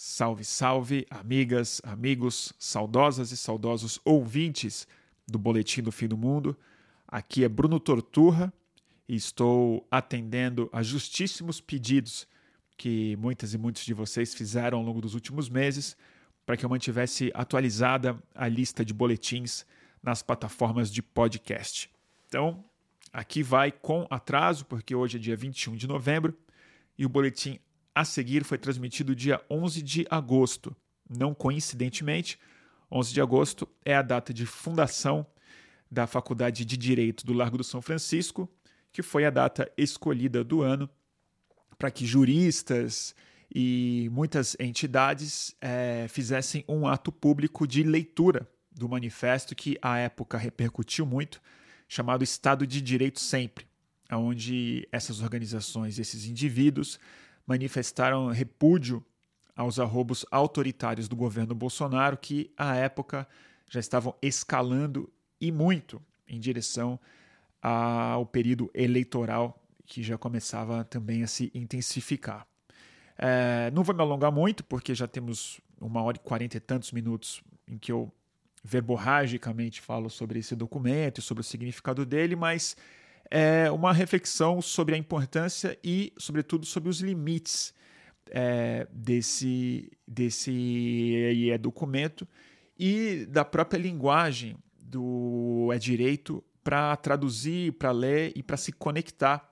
Salve, salve, amigas, amigos, saudosas e saudosos ouvintes do Boletim do Fim do Mundo. Aqui é Bruno Torturra e estou atendendo a justíssimos pedidos que muitas e muitos de vocês fizeram ao longo dos últimos meses para que eu mantivesse atualizada a lista de boletins nas plataformas de podcast. Então, aqui vai com atraso, porque hoje é dia 21 de novembro e o boletim a seguir foi transmitido dia 11 de agosto. Não coincidentemente, 11 de agosto é a data de fundação da Faculdade de Direito do Largo do São Francisco, que foi a data escolhida do ano para que juristas e muitas entidades é, fizessem um ato público de leitura do manifesto que à época repercutiu muito, chamado Estado de Direito Sempre, onde essas organizações, esses indivíduos manifestaram repúdio aos arrobos autoritários do governo Bolsonaro, que à época já estavam escalando e muito em direção ao período eleitoral que já começava também a se intensificar. É, não vou me alongar muito, porque já temos uma hora e quarenta e tantos minutos em que eu verborragicamente falo sobre esse documento e sobre o significado dele, mas é uma reflexão sobre a importância e, sobretudo, sobre os limites é, desse, desse é, documento e da própria linguagem do é direito para traduzir, para ler e para se conectar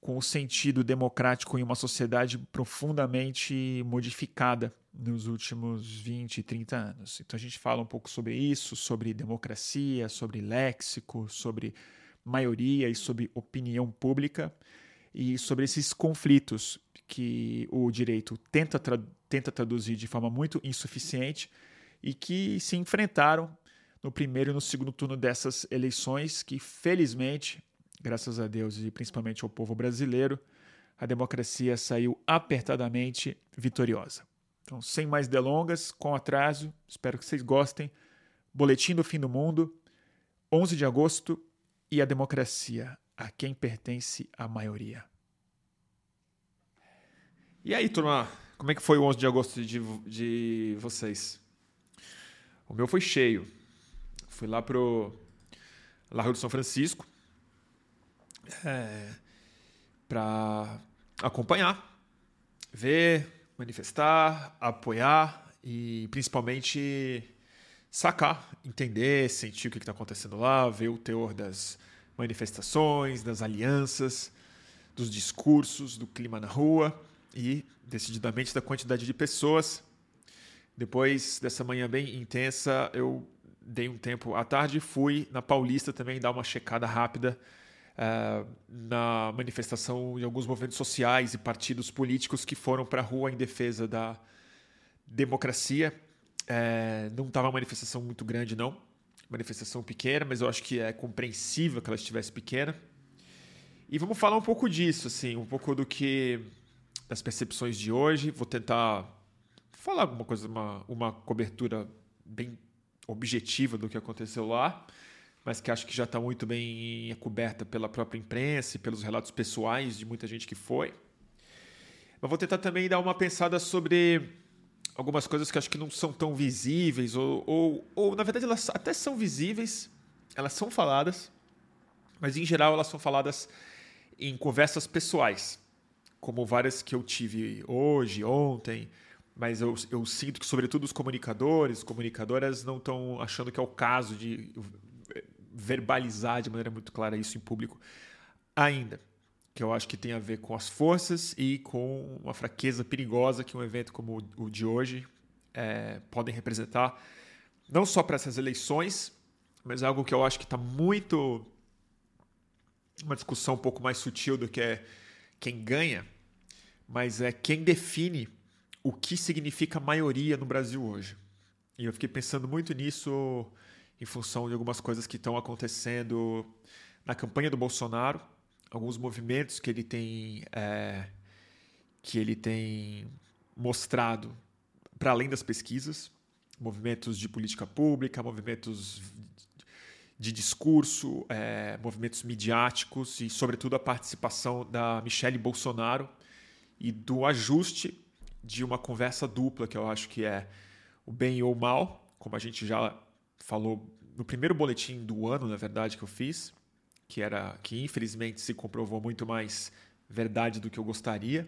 com o sentido democrático em uma sociedade profundamente modificada nos últimos 20, 30 anos. Então a gente fala um pouco sobre isso, sobre democracia, sobre léxico, sobre maioria e sobre opinião pública e sobre esses conflitos que o direito tenta, tra tenta traduzir de forma muito insuficiente e que se enfrentaram no primeiro e no segundo turno dessas eleições, que felizmente, graças a Deus e principalmente ao povo brasileiro, a democracia saiu apertadamente vitoriosa. Então, sem mais delongas, com atraso, espero que vocês gostem. Boletim do Fim do Mundo, 11 de agosto e a democracia, a quem pertence a maioria. E aí, turma, como é que foi o 11 de agosto de, de vocês? O meu foi cheio. Fui lá pro Largo do São Francisco é, para acompanhar, ver, manifestar, apoiar e principalmente sacar, entender, sentir o que está acontecendo lá, ver o teor das manifestações, das alianças, dos discursos, do clima na rua e, decididamente, da quantidade de pessoas. Depois dessa manhã bem intensa, eu dei um tempo à tarde e fui na Paulista também dar uma checada rápida uh, na manifestação de alguns movimentos sociais e partidos políticos que foram para a rua em defesa da democracia é, não estava uma manifestação muito grande, não. Manifestação pequena, mas eu acho que é compreensível que ela estivesse pequena. E vamos falar um pouco disso, assim, um pouco do que das percepções de hoje. Vou tentar falar alguma coisa, uma, uma cobertura bem objetiva do que aconteceu lá, mas que acho que já está muito bem coberta pela própria imprensa e pelos relatos pessoais de muita gente que foi. Mas vou tentar também dar uma pensada sobre algumas coisas que acho que não são tão visíveis, ou, ou, ou, na verdade elas até são visíveis, elas são faladas, mas em geral elas são faladas em conversas pessoais, como várias que eu tive hoje, ontem, mas eu, eu sinto que, sobretudo, os comunicadores, comunicadoras não estão achando que é o caso de verbalizar de maneira muito clara isso em público ainda que eu acho que tem a ver com as forças e com uma fraqueza perigosa que um evento como o de hoje é, podem representar, não só para essas eleições, mas algo que eu acho que está muito uma discussão um pouco mais sutil do que é quem ganha, mas é quem define o que significa maioria no Brasil hoje. E eu fiquei pensando muito nisso em função de algumas coisas que estão acontecendo na campanha do Bolsonaro alguns movimentos que ele tem é, que ele tem mostrado para além das pesquisas, movimentos de política pública, movimentos de discurso, é, movimentos midiáticos e, sobretudo, a participação da Michelle Bolsonaro e do ajuste de uma conversa dupla, que eu acho que é o bem ou o mal, como a gente já falou no primeiro boletim do ano, na verdade, que eu fiz, que era que infelizmente se comprovou muito mais verdade do que eu gostaria,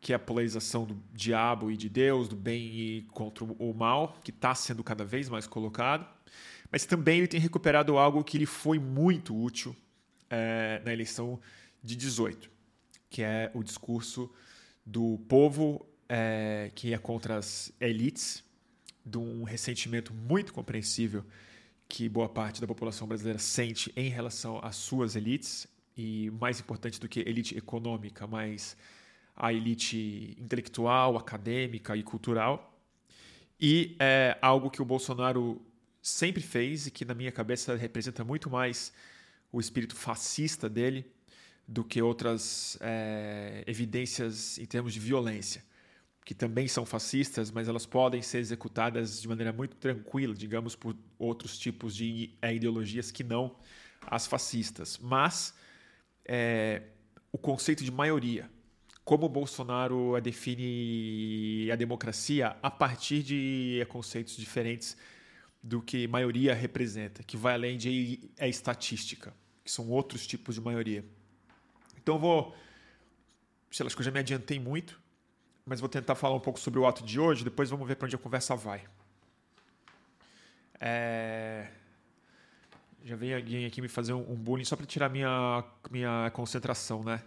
que é a polarização do diabo e de Deus, do bem e contra o mal, que está sendo cada vez mais colocado. Mas também ele tem recuperado algo que lhe foi muito útil é, na eleição de 18, que é o discurso do povo é, que é contra as elites, de um ressentimento muito compreensível que boa parte da população brasileira sente em relação às suas elites, e mais importante do que elite econômica, mas a elite intelectual, acadêmica e cultural. E é algo que o Bolsonaro sempre fez e que, na minha cabeça, representa muito mais o espírito fascista dele do que outras é, evidências em termos de violência que também são fascistas, mas elas podem ser executadas de maneira muito tranquila, digamos, por outros tipos de é, ideologias que não as fascistas. Mas é, o conceito de maioria, como Bolsonaro define a democracia a partir de conceitos diferentes do que maioria representa, que vai além de é estatística, que são outros tipos de maioria. Então vou, sei lá, acho que eu já me adiantei muito mas vou tentar falar um pouco sobre o ato de hoje, depois vamos ver para onde a conversa vai. É... Já veio alguém aqui me fazer um, bullying só para tirar minha, minha concentração, né?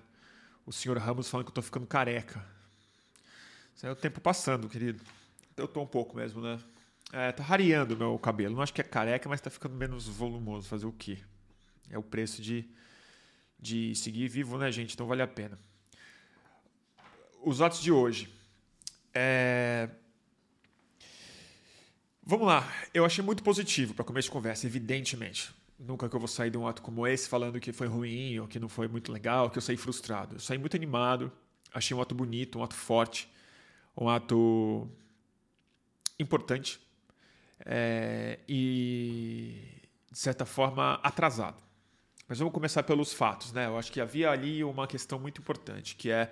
O senhor Ramos falando que eu tô ficando careca. Isso é o tempo passando, querido. Eu tô um pouco mesmo, né? É, tá rareando meu cabelo. Não acho que é careca, mas tá ficando menos volumoso. Fazer o quê? É o preço de, de seguir vivo, né, gente? Então vale a pena os atos de hoje. É... Vamos lá. Eu achei muito positivo para começo de conversa, evidentemente. Nunca que eu vou sair de um ato como esse falando que foi ruim ou que não foi muito legal, que eu saí frustrado. Eu saí muito animado, achei um ato bonito, um ato forte, um ato importante é... e, de certa forma, atrasado. Mas vamos começar pelos fatos, né? Eu acho que havia ali uma questão muito importante, que é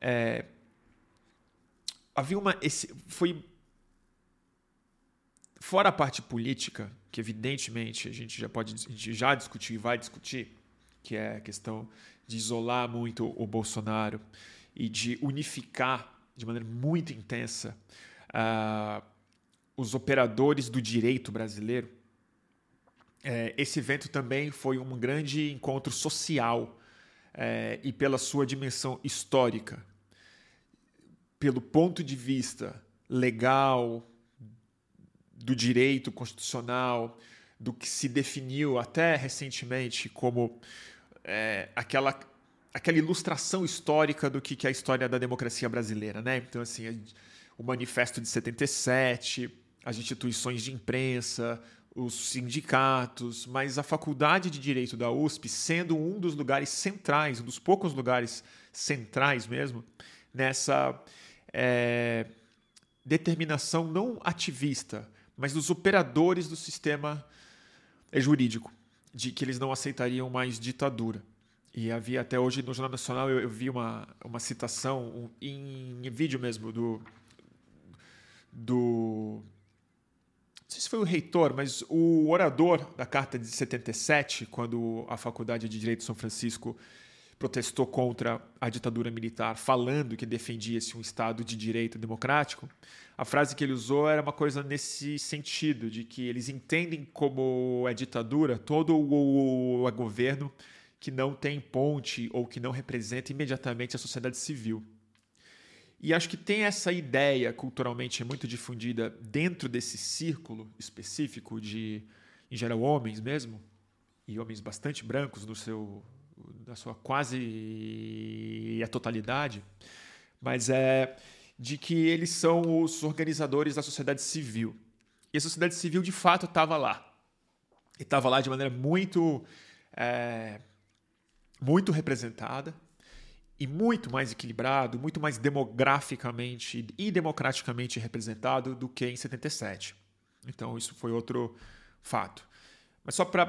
é, havia uma. Esse, foi. Fora a parte política, que evidentemente a gente já pode a gente já discutir e vai discutir, que é a questão de isolar muito o Bolsonaro e de unificar de maneira muito intensa uh, os operadores do direito brasileiro. É, esse evento também foi um grande encontro social é, e pela sua dimensão histórica, pelo ponto de vista legal, do direito constitucional, do que se definiu até recentemente como é, aquela, aquela ilustração histórica do que, é a história da democracia brasileira. Né? Então, assim, o Manifesto de 77, as instituições de imprensa, os sindicatos, mas a Faculdade de Direito da USP sendo um dos lugares centrais, um dos poucos lugares centrais mesmo, nessa é, determinação não ativista, mas dos operadores do sistema jurídico, de que eles não aceitariam mais ditadura. E havia até hoje no Jornal Nacional eu, eu vi uma, uma citação um, em, em vídeo mesmo do, do não sei se foi o reitor, mas o orador da Carta de 77, quando a Faculdade de Direito de São Francisco protestou contra a ditadura militar, falando que defendia-se um Estado de direito democrático, a frase que ele usou era uma coisa nesse sentido, de que eles entendem como é ditadura todo o, o governo que não tem ponte ou que não representa imediatamente a sociedade civil. E acho que tem essa ideia culturalmente muito difundida dentro desse círculo específico de, em geral, homens mesmo, e homens bastante brancos no seu, na sua quase a totalidade, mas é de que eles são os organizadores da sociedade civil. E a sociedade civil, de fato, estava lá. E estava lá de maneira muito, é, muito representada e muito mais equilibrado, muito mais demograficamente e democraticamente representado do que em 77. Então, isso foi outro fato. Mas só para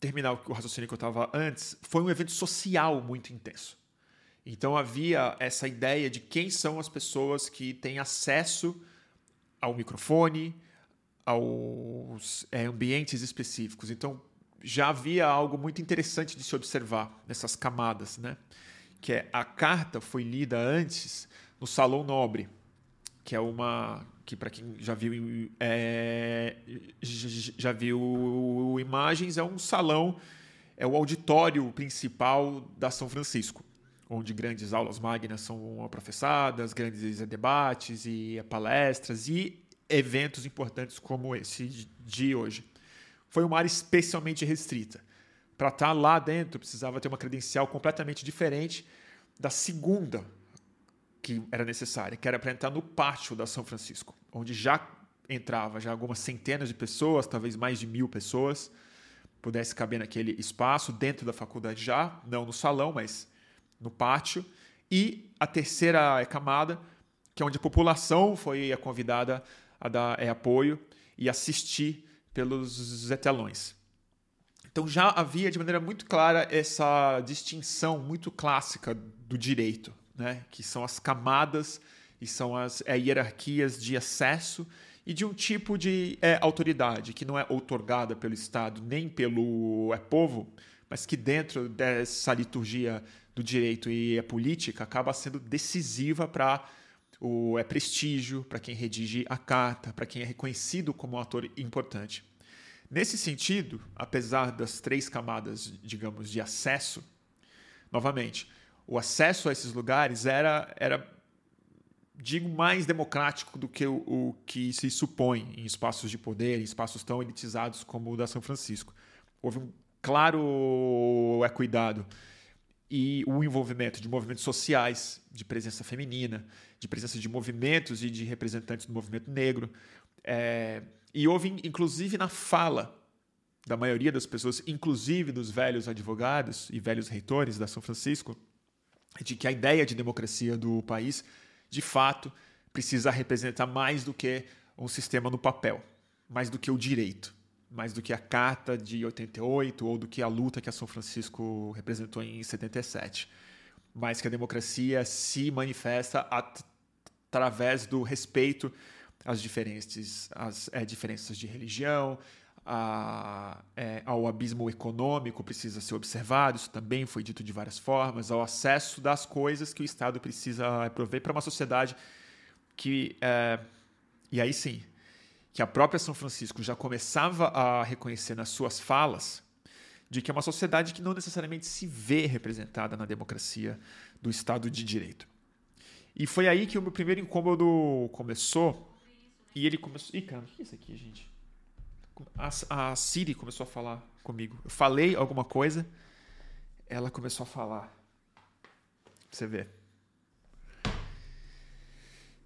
terminar o raciocínio que eu estava antes, foi um evento social muito intenso. Então havia essa ideia de quem são as pessoas que têm acesso ao microfone, aos é, ambientes específicos. Então já havia algo muito interessante de se observar nessas camadas, né? Que é a carta foi lida antes no Salão Nobre, que é uma que para quem já viu é, já viu imagens é um salão é o auditório principal da São Francisco onde grandes aulas magnas são professadas grandes debates e palestras e eventos importantes como esse de hoje. Foi uma área especialmente restrita para estar lá dentro precisava ter uma credencial completamente diferente da segunda que era necessária, que era para entrar no pátio da São Francisco, onde já entrava já algumas centenas de pessoas, talvez mais de mil pessoas, pudesse caber naquele espaço dentro da faculdade já, não no salão, mas no pátio. E a terceira camada, que é onde a população foi convidada a dar é, apoio e assistir pelos telões. Então já havia de maneira muito clara essa distinção muito clássica do direito né? que são as camadas e são as é, hierarquias de acesso e de um tipo de é, autoridade que não é outorgada pelo Estado nem pelo é, povo, mas que dentro dessa liturgia do direito e a política acaba sendo decisiva para o é, prestígio, para quem redige a carta, para quem é reconhecido como um ator importante. Nesse sentido, apesar das três camadas, digamos, de acesso, novamente, o acesso a esses lugares era, era digo, mais democrático do que o, o, que se supõe em espaços de poder, em espaços tão elitizados como o da São Francisco. Houve um claro é, cuidado e o envolvimento de movimentos sociais, de presença feminina, de presença de movimentos e de representantes do movimento negro. É, e houve, inclusive, na fala da maioria das pessoas, inclusive dos velhos advogados e velhos reitores da São Francisco, de que a ideia de democracia do país, de fato, precisa representar mais do que um sistema no papel, mais do que o direito, mais do que a Carta de 88 ou do que a luta que a São Francisco representou em 77. Mas que a democracia se manifesta através do respeito às diferenças, às é, diferenças de religião, a, é, ao abismo econômico precisa ser observado, isso também foi dito de várias formas, ao acesso das coisas que o Estado precisa prover para uma sociedade que, é, e aí sim, que a própria São Francisco já começava a reconhecer nas suas falas, de que é uma sociedade que não necessariamente se vê representada na democracia do Estado de Direito. E foi aí que o meu primeiro incômodo começou, e ele começou... Ih, cara, o que é isso aqui, gente? a, a Siri começou a falar comigo. Eu falei alguma coisa, ela começou a falar. Pra você ver.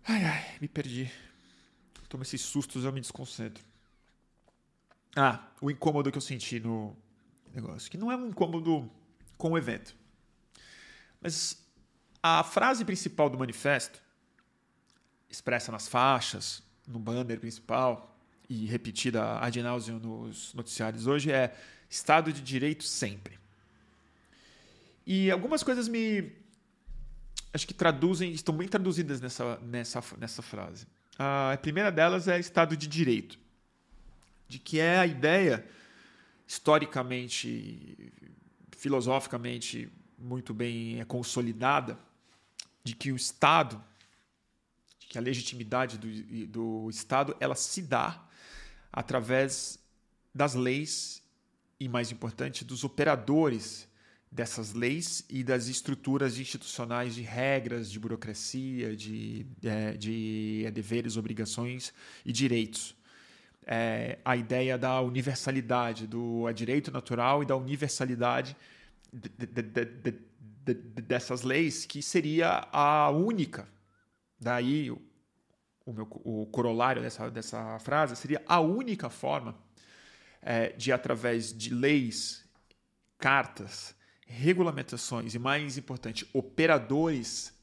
Ai, ai, me perdi. Tomo esses sustos eu me desconcentro. Ah, o incômodo que eu senti no negócio. Que não é um incômodo com o evento. Mas a frase principal do manifesto, expressa nas faixas, no banner principal, e repetida ad nauseam nos noticiários hoje é Estado de Direito sempre. E algumas coisas me. Acho que traduzem, estão bem traduzidas nessa, nessa, nessa frase. A primeira delas é Estado de Direito, de que é a ideia historicamente, filosoficamente muito bem consolidada de que o Estado, que a legitimidade do, do Estado, ela se dá através das leis e, mais importante, dos operadores dessas leis e das estruturas institucionais de regras, de burocracia, de, é, de é, deveres, obrigações e direitos. É, a ideia da universalidade, do direito natural e da universalidade de, de, de, dessas leis, que seria a única. Daí o, meu, o corolário dessa, dessa frase seria a única forma é, de, através de leis, cartas, regulamentações e, mais importante, operadores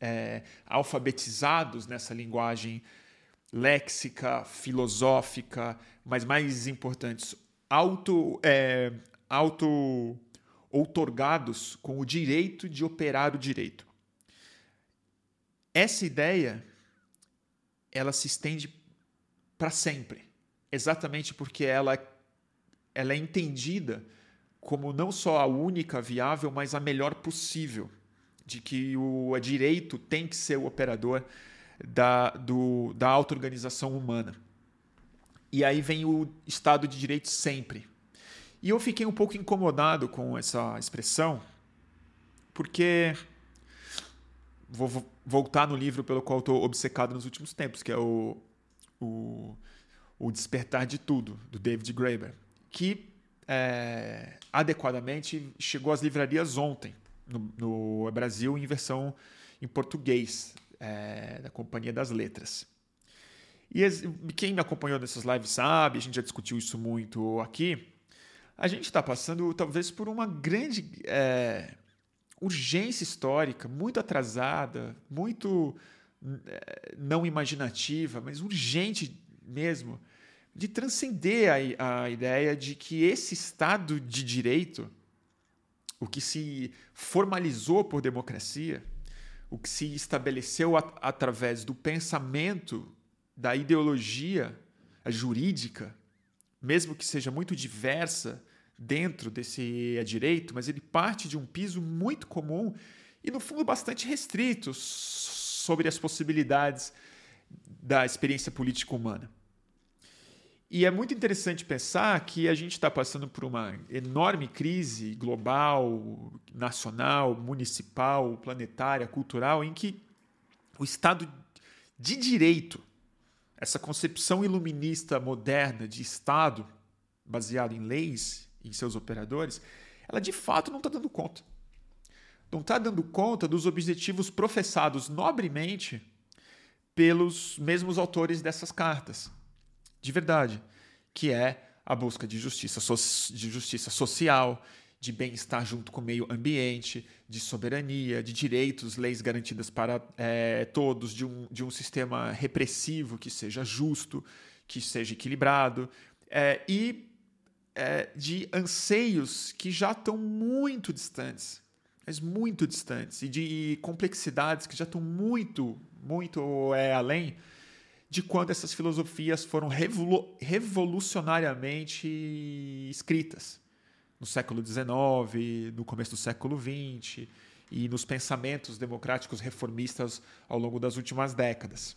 é, alfabetizados nessa linguagem léxica, filosófica, mas mais importantes, auto, é, auto outorgados com o direito de operar o direito. Essa ideia ela se estende para sempre, exatamente porque ela, ela é entendida como não só a única viável, mas a melhor possível, de que o direito tem que ser o operador da, do, da auto-organização humana. E aí vem o Estado de Direito sempre. E eu fiquei um pouco incomodado com essa expressão, porque vou voltar no livro pelo qual estou obcecado nos últimos tempos, que é o, o, o Despertar de Tudo, do David Graeber, que é, adequadamente chegou às livrarias ontem, no, no Brasil, em versão em português, é, da Companhia das Letras. E quem me acompanhou nessas lives sabe, a gente já discutiu isso muito aqui, a gente está passando talvez por uma grande é, urgência histórica, muito atrasada, muito é, não imaginativa, mas urgente mesmo, de transcender a, a ideia de que esse Estado de Direito, o que se formalizou por democracia, o que se estabeleceu at através do pensamento, da ideologia jurídica, mesmo que seja muito diversa dentro desse é direito, mas ele parte de um piso muito comum e, no fundo, bastante restrito sobre as possibilidades da experiência política humana. E é muito interessante pensar que a gente está passando por uma enorme crise global, nacional, municipal, planetária, cultural, em que o Estado de direito, essa concepção iluminista moderna de Estado, baseado em leis, em seus operadores, ela de fato não está dando conta. Não está dando conta dos objetivos professados nobremente pelos mesmos autores dessas cartas. De verdade. Que é a busca de justiça, so de justiça social, de bem-estar junto com o meio ambiente, de soberania, de direitos, leis garantidas para é, todos, de um, de um sistema repressivo que seja justo, que seja equilibrado, é, e é, de anseios que já estão muito distantes, mas muito distantes, e de complexidades que já estão muito, muito é, além de quando essas filosofias foram revolu revolucionariamente escritas no século XIX, no começo do século XX e nos pensamentos democráticos reformistas ao longo das últimas décadas.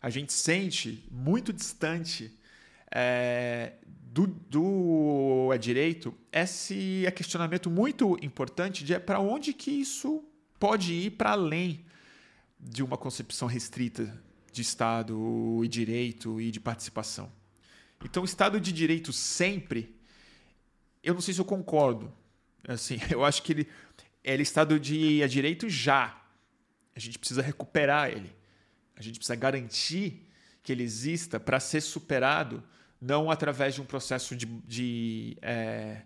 A gente sente muito distante é, do, do é direito esse é questionamento muito importante de é para onde que isso pode ir para além de uma concepção restrita de Estado e direito e de participação. Então, Estado de direito sempre, eu não sei se eu concordo. Assim, eu acho que ele, ele é Estado de é direito já. A gente precisa recuperar ele. A gente precisa garantir que ele exista para ser superado não através de um processo de, de, é,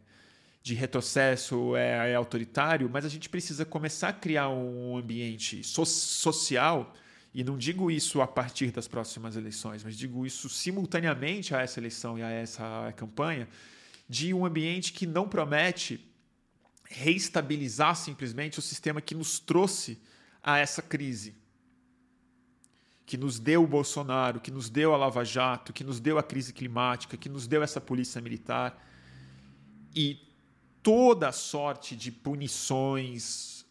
de retrocesso é, é, autoritário, mas a gente precisa começar a criar um ambiente so social, e não digo isso a partir das próximas eleições, mas digo isso simultaneamente a essa eleição e a essa campanha, de um ambiente que não promete reestabilizar simplesmente o sistema que nos trouxe a essa crise que nos deu o Bolsonaro, que nos deu a Lava Jato, que nos deu a crise climática, que nos deu essa polícia militar e toda sorte de punições,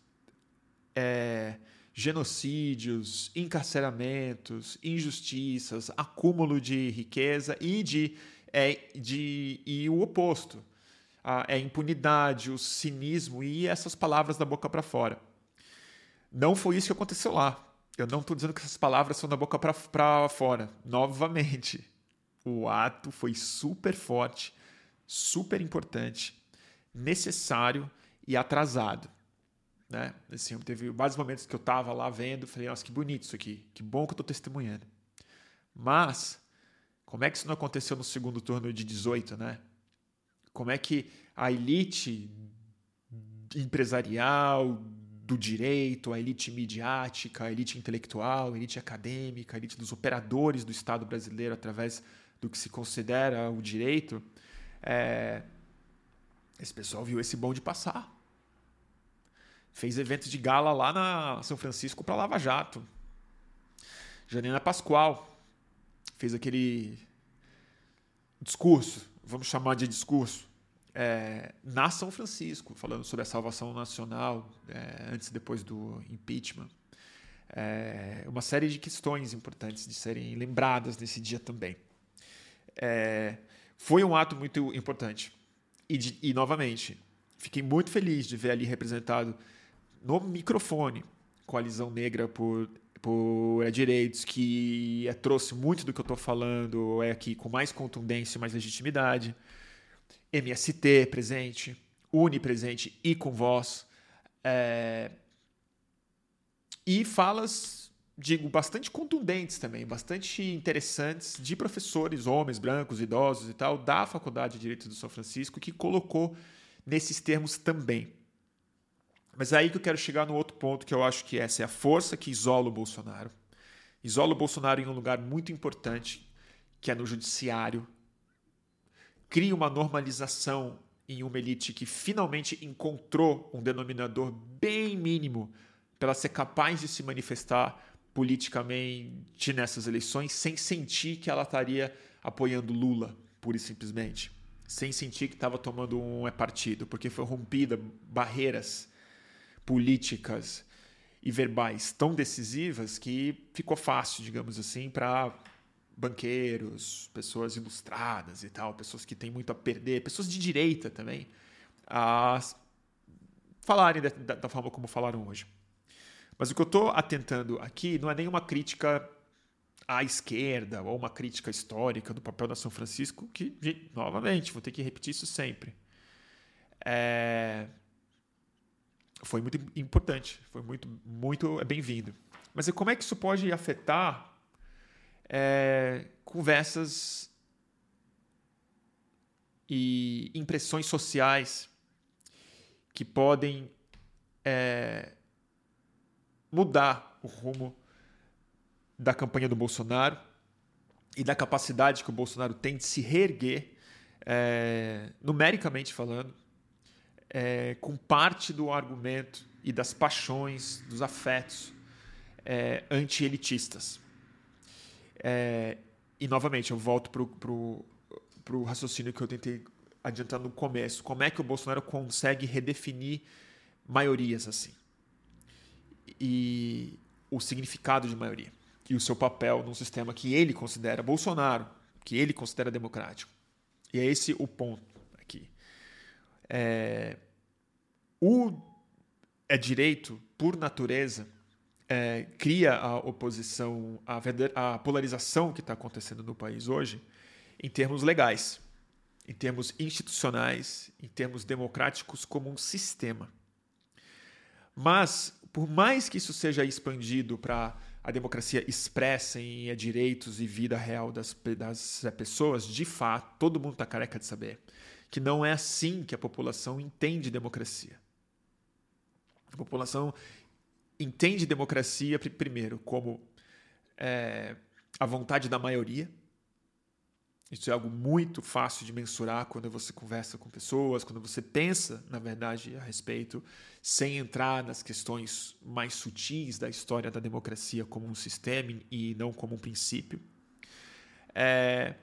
é, genocídios, encarceramentos, injustiças, acúmulo de riqueza e de, é, de e o oposto, a, é a impunidade, o cinismo e essas palavras da boca para fora. Não foi isso que aconteceu lá. Eu não estou dizendo que essas palavras são da boca para fora. Novamente, o ato foi super forte, super importante, necessário e atrasado. Né? Assim, teve vários momentos que eu estava lá vendo, falei, nossa, que bonito isso aqui, que bom que eu estou testemunhando. Mas, como é que isso não aconteceu no segundo turno de 18, né? Como é que a elite empresarial, do direito, a elite midiática, a elite intelectual, a elite acadêmica, a elite dos operadores do Estado brasileiro através do que se considera o direito, é... esse pessoal viu esse bonde passar. Fez evento de gala lá na São Francisco para Lava Jato. Janina Pascoal fez aquele discurso, vamos chamar de discurso, é, na São Francisco, falando sobre a salvação nacional é, antes e depois do impeachment. É, uma série de questões importantes de serem lembradas nesse dia também. É, foi um ato muito importante. E, de, e, novamente, fiquei muito feliz de ver ali representado no microfone Coalizão Negra por, por Direitos, que é, trouxe muito do que eu estou falando, é aqui com mais contundência e mais legitimidade. MST presente, Uni presente e com voz. É, e falas, digo, bastante contundentes também, bastante interessantes de professores, homens, brancos, idosos e tal, da Faculdade de Direito do São Francisco, que colocou nesses termos também. Mas é aí que eu quero chegar no outro ponto, que eu acho que essa é a força que isola o Bolsonaro. Isola o Bolsonaro em um lugar muito importante, que é no judiciário. Cria uma normalização em uma elite que finalmente encontrou um denominador bem mínimo para ser capaz de se manifestar politicamente nessas eleições sem sentir que ela estaria apoiando Lula, pura e simplesmente. Sem sentir que estava tomando um é partido, porque foi rompida barreiras políticas e verbais tão decisivas que ficou fácil, digamos assim, para banqueiros, pessoas ilustradas e tal, pessoas que têm muito a perder, pessoas de direita também, a falarem da, da forma como falaram hoje. Mas o que eu estou atentando aqui não é nenhuma crítica à esquerda ou uma crítica histórica do papel da São Francisco, que, novamente, vou ter que repetir isso sempre. É... Foi muito importante, foi muito, muito bem-vindo. Mas como é que isso pode afetar é, conversas e impressões sociais que podem é, mudar o rumo da campanha do Bolsonaro e da capacidade que o Bolsonaro tem de se reerguer, é, numericamente falando, é, com parte do argumento e das paixões, dos afetos é, anti-elitistas. É, e, novamente, eu volto para o raciocínio que eu tentei adiantar no começo. Como é que o Bolsonaro consegue redefinir maiorias assim? e o significado de maioria e o seu papel num sistema que ele considera Bolsonaro, que ele considera democrático. E é esse o ponto aqui. É, o é direito, por natureza, é, cria a oposição, a, a polarização que está acontecendo no país hoje, em termos legais, em termos institucionais, em termos democráticos, como um sistema. Mas por mais que isso seja expandido para a democracia expressa em direitos e vida real das, das pessoas, de fato, todo mundo está careca de saber que não é assim que a população entende democracia. A população entende democracia, primeiro, como é, a vontade da maioria, isso é algo muito fácil de mensurar quando você conversa com pessoas, quando você pensa, na verdade, a respeito, sem entrar nas questões mais sutis da história da democracia como um sistema e não como um princípio. É,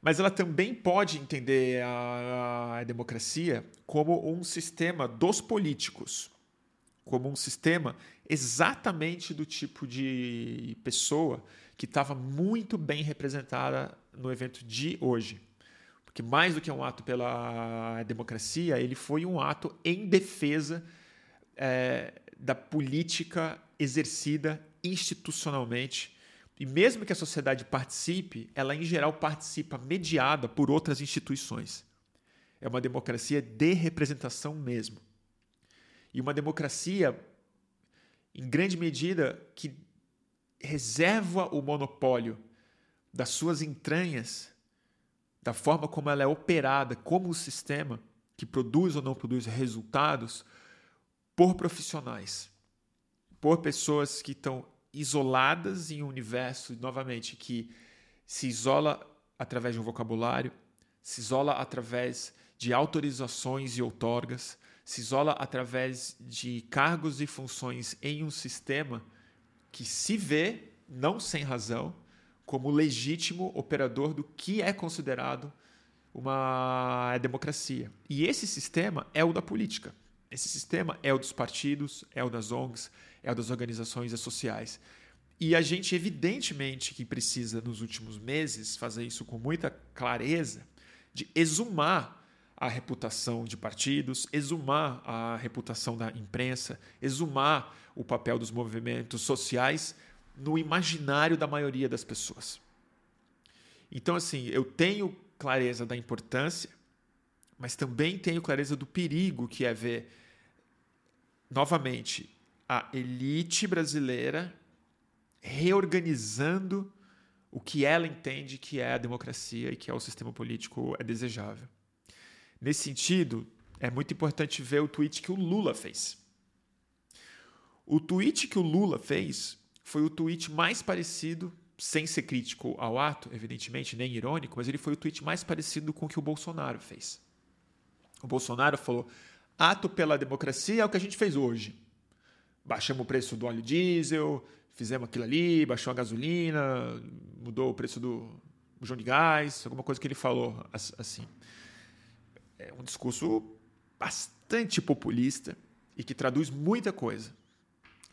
mas ela também pode entender a, a democracia como um sistema dos políticos, como um sistema exatamente do tipo de pessoa que estava muito bem representada no evento de hoje. Porque mais do que um ato pela democracia, ele foi um ato em defesa é, da política exercida institucionalmente. E mesmo que a sociedade participe, ela em geral participa mediada por outras instituições. É uma democracia de representação mesmo. E uma democracia, em grande medida, que reserva o monopólio das suas entranhas, da forma como ela é operada como um sistema que produz ou não produz resultados por profissionais, por pessoas que estão isoladas em um universo, novamente, que se isola através de um vocabulário, se isola através de autorizações e outorgas, se isola através de cargos e funções em um sistema que se vê, não sem razão, como legítimo operador do que é considerado uma democracia. E esse sistema é o da política. Esse sistema é o dos partidos, é o das ONGs, é o das organizações sociais. E a gente, evidentemente, que precisa, nos últimos meses, fazer isso com muita clareza, de exumar a reputação de partidos, exumar a reputação da imprensa, exumar o papel dos movimentos sociais no imaginário da maioria das pessoas. Então, assim, eu tenho clareza da importância, mas também tenho clareza do perigo que é ver, novamente, a elite brasileira reorganizando o que ela entende que é a democracia e que é o sistema político é desejável. Nesse sentido, é muito importante ver o tweet que o Lula fez. O tweet que o Lula fez foi o tweet mais parecido, sem ser crítico ao ato, evidentemente, nem irônico, mas ele foi o tweet mais parecido com o que o Bolsonaro fez. O Bolsonaro falou: ato pela democracia é o que a gente fez hoje. Baixamos o preço do óleo diesel, fizemos aquilo ali, baixou a gasolina, mudou o preço do bujão de gás, alguma coisa que ele falou assim é um discurso bastante populista e que traduz muita coisa.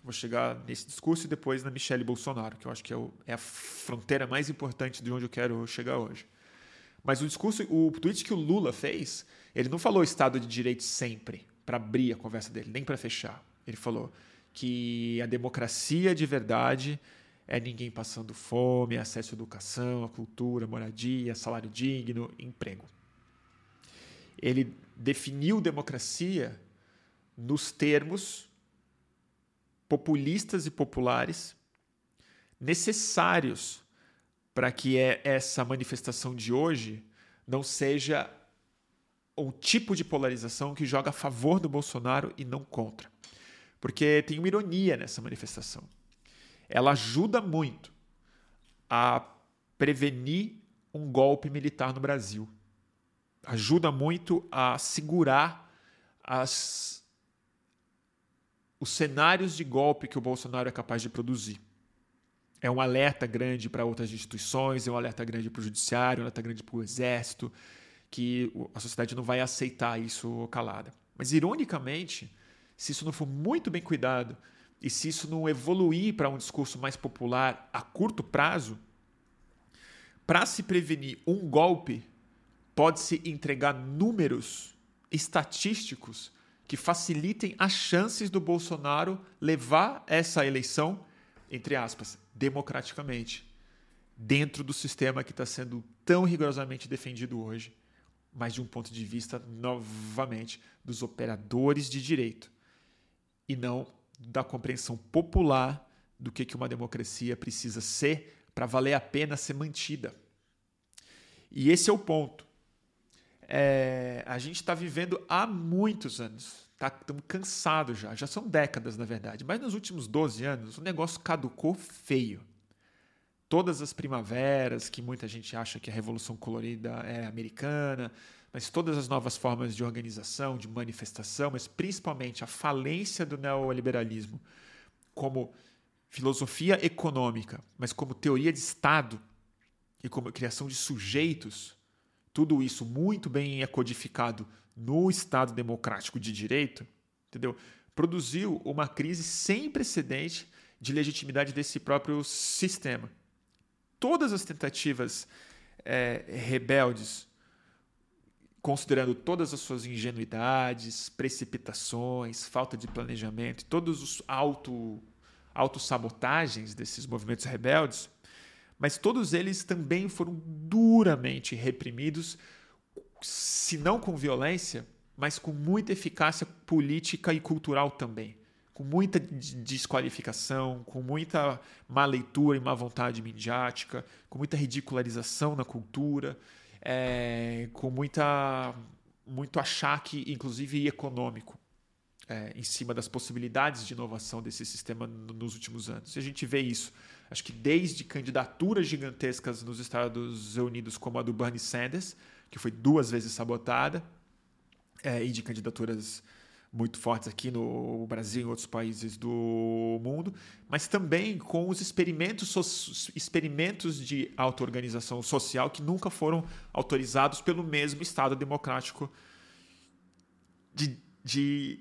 Vou chegar nesse discurso e depois na Michelle Bolsonaro, que eu acho que é, é a fronteira mais importante de onde eu quero chegar hoje. Mas o discurso, o tweet que o Lula fez, ele não falou Estado de Direito sempre, para abrir a conversa dele, nem para fechar. Ele falou que a democracia de verdade é ninguém passando fome, acesso à educação, à cultura, moradia, salário digno, emprego ele definiu democracia nos termos populistas e populares necessários para que é essa manifestação de hoje não seja um tipo de polarização que joga a favor do Bolsonaro e não contra. Porque tem uma ironia nessa manifestação. Ela ajuda muito a prevenir um golpe militar no Brasil ajuda muito a segurar as, os cenários de golpe que o Bolsonaro é capaz de produzir. É um alerta grande para outras instituições, é um alerta grande para o judiciário, é um alerta grande para o exército, que a sociedade não vai aceitar isso calada. Mas, ironicamente, se isso não for muito bem cuidado e se isso não evoluir para um discurso mais popular a curto prazo, para se prevenir um golpe pode-se entregar números estatísticos que facilitem as chances do Bolsonaro levar essa eleição, entre aspas, democraticamente, dentro do sistema que está sendo tão rigorosamente defendido hoje, mas de um ponto de vista, novamente, dos operadores de direito e não da compreensão popular do que uma democracia precisa ser para valer a pena ser mantida. E esse é o ponto é, a gente está vivendo há muitos anos. Estamos tá, cansados já. Já são décadas, na verdade. Mas nos últimos 12 anos, o negócio caducou feio. Todas as primaveras, que muita gente acha que a Revolução Colorida é americana, mas todas as novas formas de organização, de manifestação, mas principalmente a falência do neoliberalismo como filosofia econômica, mas como teoria de Estado e como criação de sujeitos tudo isso muito bem codificado no Estado democrático de direito, entendeu? Produziu uma crise sem precedente de legitimidade desse próprio sistema. Todas as tentativas é, rebeldes, considerando todas as suas ingenuidades, precipitações, falta de planejamento, todos os auto autossabotagens desses movimentos rebeldes, mas todos eles também foram duramente reprimidos, se não com violência, mas com muita eficácia política e cultural também. Com muita desqualificação, com muita má leitura e má vontade midiática, com muita ridicularização na cultura, é, com muita, muito achaque, inclusive econômico, é, em cima das possibilidades de inovação desse sistema nos últimos anos. E a gente vê isso acho que desde candidaturas gigantescas nos Estados Unidos, como a do Bernie Sanders, que foi duas vezes sabotada, é, e de candidaturas muito fortes aqui no Brasil e em outros países do mundo, mas também com os experimentos, experimentos de auto-organização social que nunca foram autorizados pelo mesmo Estado democrático de, de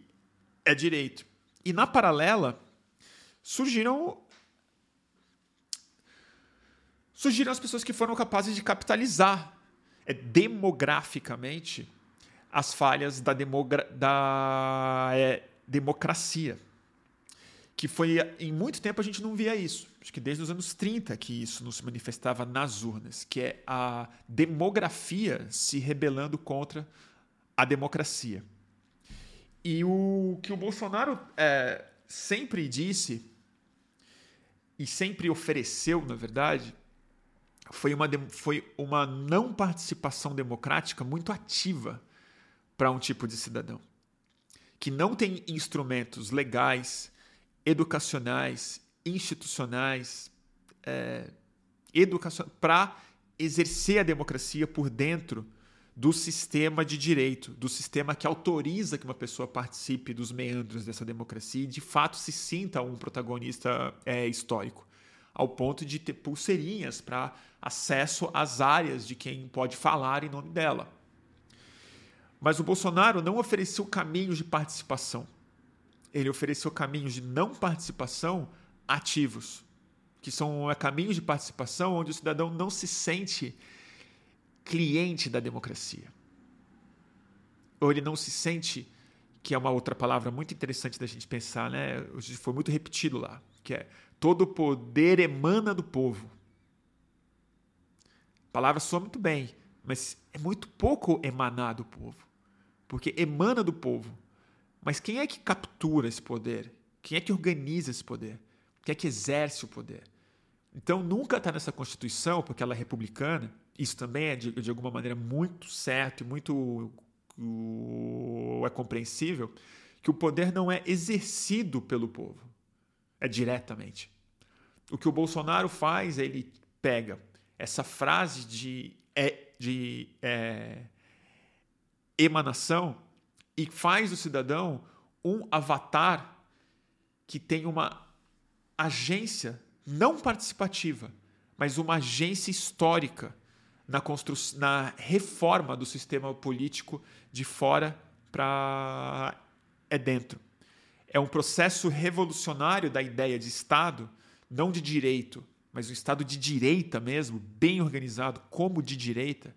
é direito. E na paralela surgiram surgiram as pessoas que foram capazes de capitalizar é, demograficamente as falhas da, demogra da é, democracia. Que foi, em muito tempo, a gente não via isso. Acho que desde os anos 30 que isso não se manifestava nas urnas, que é a demografia se rebelando contra a democracia. E o que o Bolsonaro é, sempre disse e sempre ofereceu, na verdade, foi uma, foi uma não participação democrática muito ativa para um tipo de cidadão que não tem instrumentos legais, educacionais, institucionais, é, educação para exercer a democracia por dentro do sistema de direito, do sistema que autoriza que uma pessoa participe dos meandros dessa democracia e de fato se sinta um protagonista é, histórico, ao ponto de ter pulseirinhas para acesso às áreas de quem pode falar em nome dela. Mas o Bolsonaro não ofereceu caminhos de participação. Ele ofereceu caminhos de não participação ativos, que são é, caminhos de participação onde o cidadão não se sente cliente da democracia. Ou ele não se sente, que é uma outra palavra muito interessante da gente pensar, né? Foi muito repetido lá, que é todo o poder emana do povo. A palavra soa muito bem, mas é muito pouco emanar do povo. Porque emana do povo. Mas quem é que captura esse poder? Quem é que organiza esse poder? Quem é que exerce o poder? Então nunca está nessa Constituição, porque ela é republicana. Isso também é de, de alguma maneira muito certo e muito é compreensível que o poder não é exercido pelo povo, é diretamente. O que o Bolsonaro faz, ele pega essa frase de, é, de é, emanação e faz do cidadão um avatar que tem uma agência não participativa, mas uma agência histórica na, na reforma do sistema político de fora para é dentro. É um processo revolucionário da ideia de Estado, não de direito, mas um Estado de direita mesmo, bem organizado, como de direita,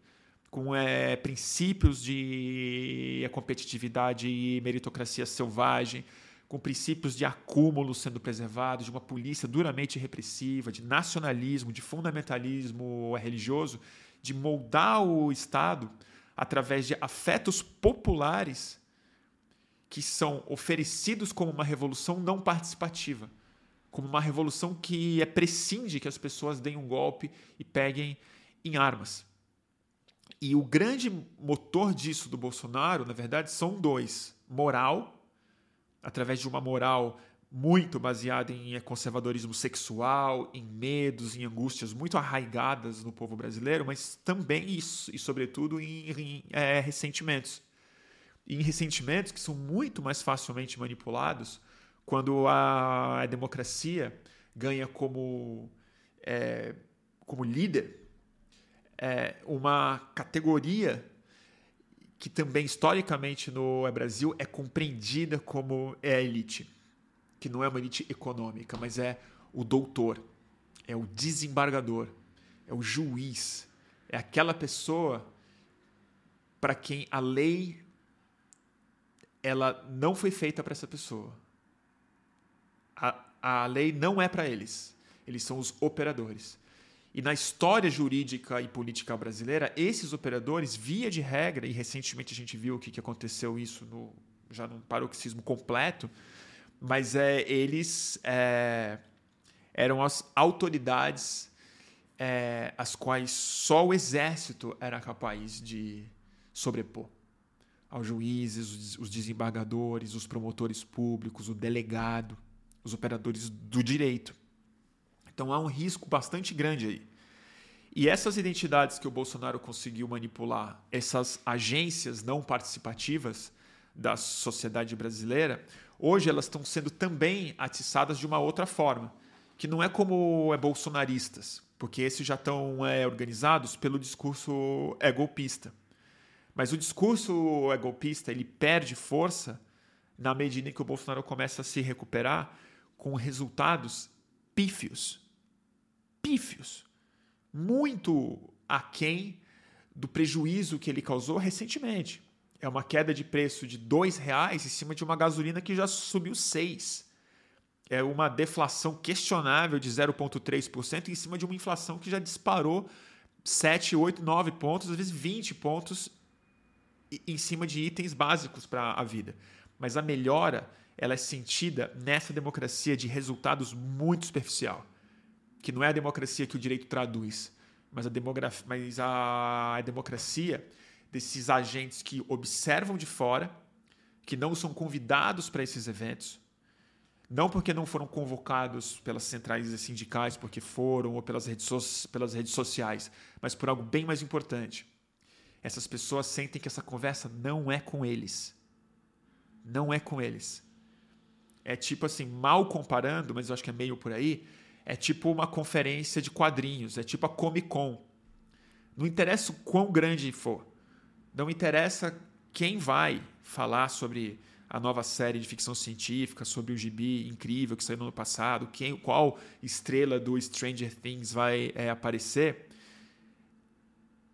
com é, princípios de competitividade e meritocracia selvagem, com princípios de acúmulo sendo preservados, de uma polícia duramente repressiva, de nacionalismo, de fundamentalismo religioso, de moldar o Estado através de afetos populares que são oferecidos como uma revolução não participativa, como uma revolução que é prescinde que as pessoas deem um golpe e peguem em armas. E o grande motor disso do Bolsonaro, na verdade, são dois: moral, através de uma moral muito baseada em conservadorismo sexual, em medos, em angústias muito arraigadas no povo brasileiro, mas também isso, e sobretudo em, em é, ressentimentos. Em ressentimentos que são muito mais facilmente manipulados quando a, democracia ganha como, é, como líder é, uma categoria que também historicamente no Brasil é compreendida como é elite que não é uma elite econômica, mas é o doutor, é o desembargador, é o juiz, é aquela pessoa para quem a lei ela não foi feita para essa pessoa. A, a lei não é para eles. Eles são os operadores. E na história jurídica e política brasileira, esses operadores, via de regra, e recentemente a gente viu o que, aconteceu isso no, já no paroxismo completo, mas é, eles é, eram as autoridades é, as quais só o exército era capaz de sobrepor aos juízes, os desembargadores, os promotores públicos, o delegado, os operadores do direito. Então há um risco bastante grande aí. E essas identidades que o Bolsonaro conseguiu manipular, essas agências não participativas, da sociedade brasileira, hoje elas estão sendo também atiçadas de uma outra forma, que não é como é bolsonaristas, porque esses já estão é, organizados pelo discurso é golpista. Mas o discurso é golpista, ele perde força na medida em que o Bolsonaro começa a se recuperar com resultados pífios. Pífios. Muito aquém do prejuízo que ele causou recentemente. É uma queda de preço de R$ reais em cima de uma gasolina que já subiu 6. É uma deflação questionável de 0,3% em cima de uma inflação que já disparou 7, 8, 9 pontos, às vezes 20 pontos em cima de itens básicos para a vida. Mas a melhora ela é sentida nessa democracia de resultados muito superficial, que não é a democracia que o direito traduz, mas a, mas a democracia desses agentes que observam de fora, que não são convidados para esses eventos, não porque não foram convocados pelas centrais sindicais, porque foram, ou pelas redes, so pelas redes sociais, mas por algo bem mais importante. Essas pessoas sentem que essa conversa não é com eles. Não é com eles. É tipo assim, mal comparando, mas eu acho que é meio por aí, é tipo uma conferência de quadrinhos, é tipo a Comic Con. Não interessa o quão grande for. Não interessa quem vai falar sobre a nova série de ficção científica, sobre o gibi incrível que saiu no ano passado, quem, qual estrela do Stranger Things vai é, aparecer.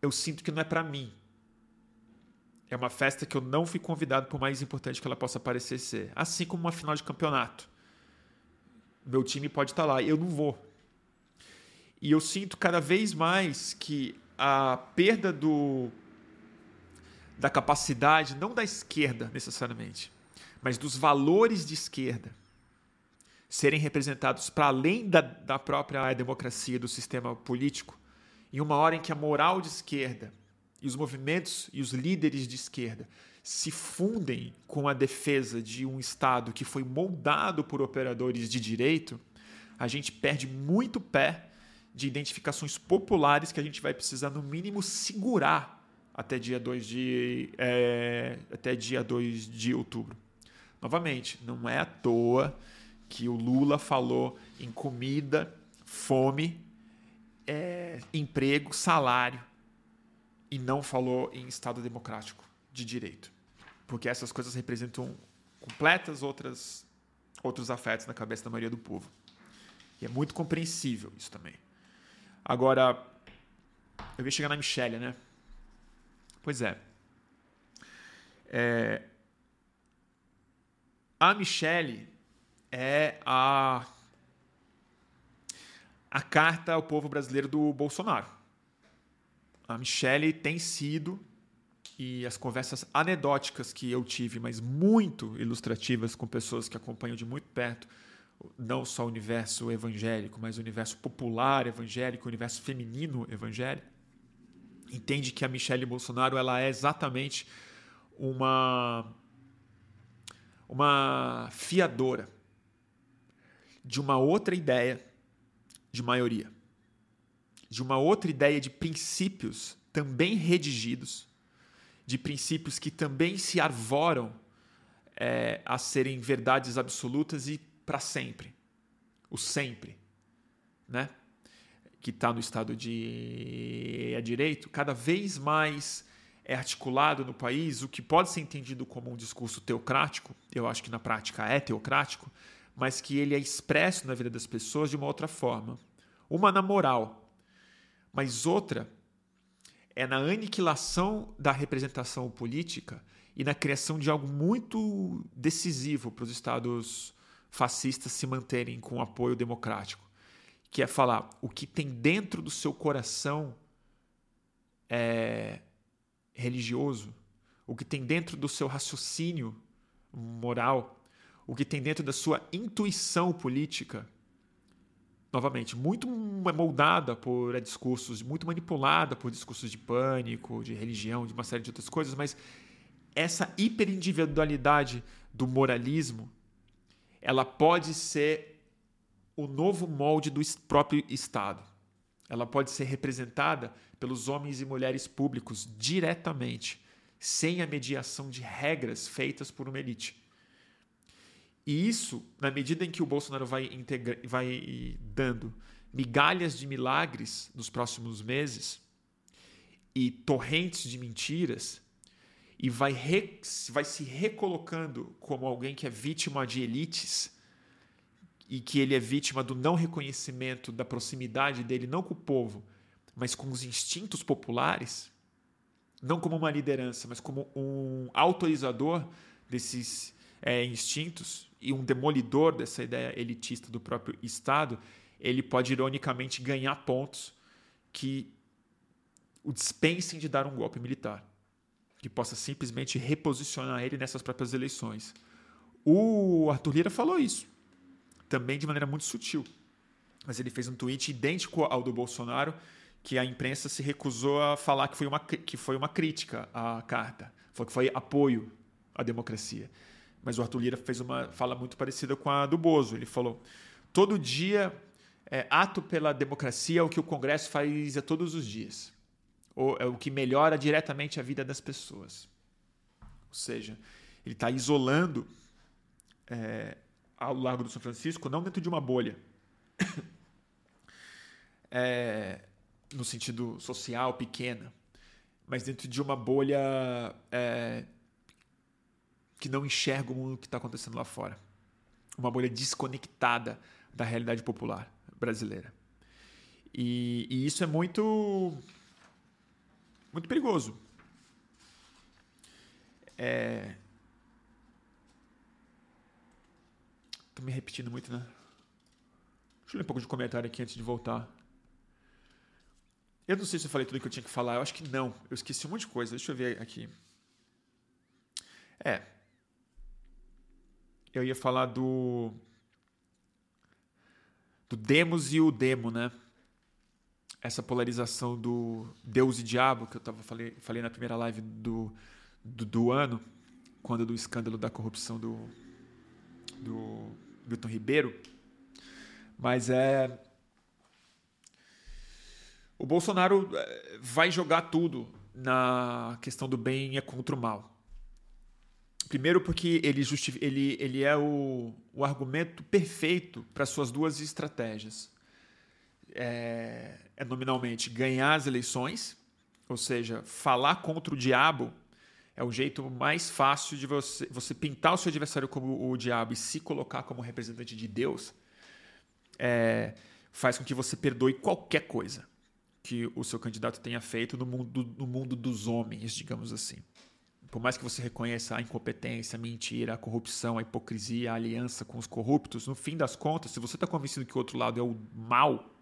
Eu sinto que não é para mim. É uma festa que eu não fui convidado, por mais importante que ela possa parecer ser. Assim como uma final de campeonato. Meu time pode estar lá, eu não vou. E eu sinto cada vez mais que a perda do da capacidade, não da esquerda necessariamente, mas dos valores de esquerda serem representados para além da, da própria democracia, do sistema político, em uma hora em que a moral de esquerda e os movimentos e os líderes de esquerda se fundem com a defesa de um Estado que foi moldado por operadores de direito, a gente perde muito pé de identificações populares que a gente vai precisar, no mínimo, segurar até dia 2 de, é, até dia 2 de outubro. Novamente, não é à toa que o Lula falou em comida, fome, é, emprego, salário e não falou em Estado democrático de direito. Porque essas coisas representam completas outras outros afetos na cabeça da maioria do povo. E é muito compreensível isso também. Agora, eu ia chegar na Michelle, né? Pois é. é. A Michelle é a a carta ao povo brasileiro do Bolsonaro. A Michelle tem sido e as conversas anedóticas que eu tive, mas muito ilustrativas com pessoas que acompanham de muito perto não só o universo evangélico, mas o universo popular evangélico, o universo feminino evangélico, entende que a Michelle Bolsonaro ela é exatamente uma uma fiadora de uma outra ideia de maioria, de uma outra ideia de princípios também redigidos, de princípios que também se arvoram é, a serem verdades absolutas e para sempre. O sempre, né? que está no estado de é direito, cada vez mais é articulado no país o que pode ser entendido como um discurso teocrático, eu acho que na prática é teocrático, mas que ele é expresso na vida das pessoas de uma outra forma. Uma na moral, mas outra é na aniquilação da representação política e na criação de algo muito decisivo para os estados fascistas se manterem com apoio democrático que é falar o que tem dentro do seu coração é, religioso, o que tem dentro do seu raciocínio moral, o que tem dentro da sua intuição política, novamente, muito é moldada por discursos, muito manipulada por discursos de pânico, de religião, de uma série de outras coisas, mas essa hiperindividualidade do moralismo, ela pode ser o novo molde do próprio Estado. Ela pode ser representada pelos homens e mulheres públicos diretamente, sem a mediação de regras feitas por uma elite. E isso, na medida em que o Bolsonaro vai, integra vai dando migalhas de milagres nos próximos meses e torrentes de mentiras, e vai, re, vai se recolocando como alguém que é vítima de elites e que ele é vítima do não reconhecimento da proximidade dele, não com o povo, mas com os instintos populares, não como uma liderança, mas como um autorizador desses é, instintos e um demolidor dessa ideia elitista do próprio Estado, ele pode ironicamente ganhar pontos que o dispensem de dar um golpe militar, que possa simplesmente reposicionar ele nessas próprias eleições. O Arthur Lira falou isso, também de maneira muito sutil, mas ele fez um tweet idêntico ao do Bolsonaro, que a imprensa se recusou a falar que foi uma, que foi uma crítica à carta, falou que foi apoio à democracia. Mas o Arthur Lira fez uma fala muito parecida com a do Bozo. Ele falou: todo dia, é, ato pela democracia é o que o Congresso faz a todos os dias. Ou é o que melhora diretamente a vida das pessoas. Ou seja, ele está isolando é, ao Largo do São Francisco, não dentro de uma bolha. É, no sentido social, pequena, mas dentro de uma bolha é, que não enxerga o mundo que está acontecendo lá fora. Uma bolha desconectada da realidade popular brasileira. E, e isso é muito, muito perigoso. É... Tô me repetindo muito, né? Deixa eu ler um pouco de comentário aqui antes de voltar. Eu não sei se eu falei tudo que eu tinha que falar. Eu acho que não. Eu esqueci um monte de coisa. Deixa eu ver aqui. É. Eu ia falar do. Do Demos e o Demo, né? Essa polarização do Deus e Diabo, que eu tava, falei, falei na primeira live do, do, do ano, quando do escândalo da corrupção do, do Milton Ribeiro. Mas é o Bolsonaro eh, vai jogar tudo na questão do bem é contra o mal. Primeiro, porque ele, ele, ele é o, o argumento perfeito para suas duas estratégias. É, é nominalmente ganhar as eleições, ou seja, falar contra o diabo é o jeito mais fácil de você, você pintar o seu adversário como o diabo e se colocar como representante de Deus. É, faz com que você perdoe qualquer coisa que o seu candidato tenha feito no mundo, no mundo dos homens, digamos assim. Por mais que você reconheça a incompetência, a mentira, a corrupção, a hipocrisia, a aliança com os corruptos, no fim das contas, se você está convencido que o outro lado é o mal,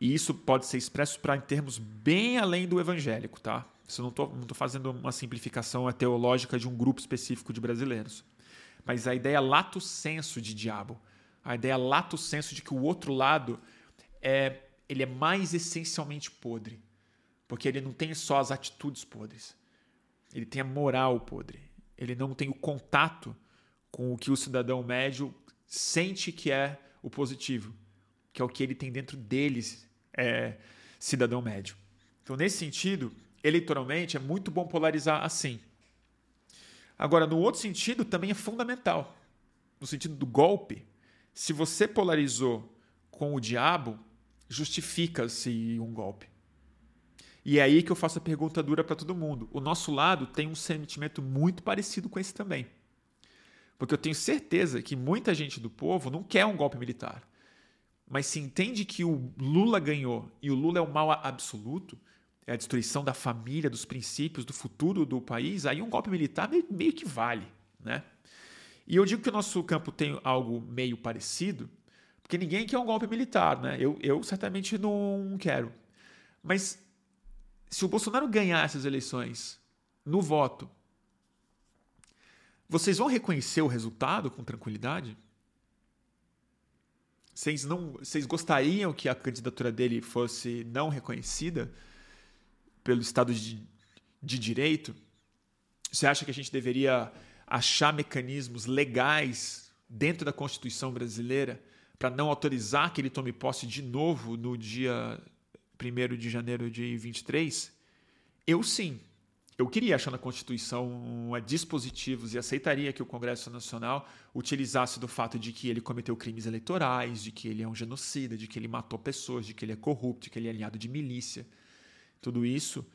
e isso pode ser expresso para em termos bem além do evangélico, tá? Isso não estou fazendo uma simplificação teológica de um grupo específico de brasileiros. Mas a ideia lato senso de diabo, a ideia lato senso de que o outro lado é ele é mais essencialmente podre. Porque ele não tem só as atitudes podres. Ele tem a moral podre. Ele não tem o contato com o que o cidadão médio sente que é o positivo, que é o que ele tem dentro deles, é, cidadão médio. Então, nesse sentido, eleitoralmente é muito bom polarizar assim. Agora, no outro sentido, também é fundamental. No sentido do golpe, se você polarizou com o diabo, justifica-se um golpe. E é aí que eu faço a pergunta dura para todo mundo. O nosso lado tem um sentimento muito parecido com esse também. Porque eu tenho certeza que muita gente do povo não quer um golpe militar. Mas se entende que o Lula ganhou e o Lula é o mal absoluto, é a destruição da família, dos princípios, do futuro do país, aí um golpe militar meio, meio que vale. Né? E eu digo que o nosso campo tem algo meio parecido, porque ninguém quer um golpe militar, né? Eu, eu certamente não quero. Mas se o Bolsonaro ganhar essas eleições no voto, vocês vão reconhecer o resultado com tranquilidade? Vocês, não, vocês gostariam que a candidatura dele fosse não reconhecida pelo Estado de, de Direito? Você acha que a gente deveria achar mecanismos legais dentro da Constituição brasileira para não autorizar que ele tome posse de novo no dia 1 de janeiro de 23? Eu sim. eu queria achar na Constituição dispositivos e aceitaria que o Congresso Nacional utilizasse do fato de que ele cometeu crimes eleitorais, de que ele é um genocida, de que ele matou pessoas, de que ele é corrupto, de que ele é aliado de milícia. Tudo isso,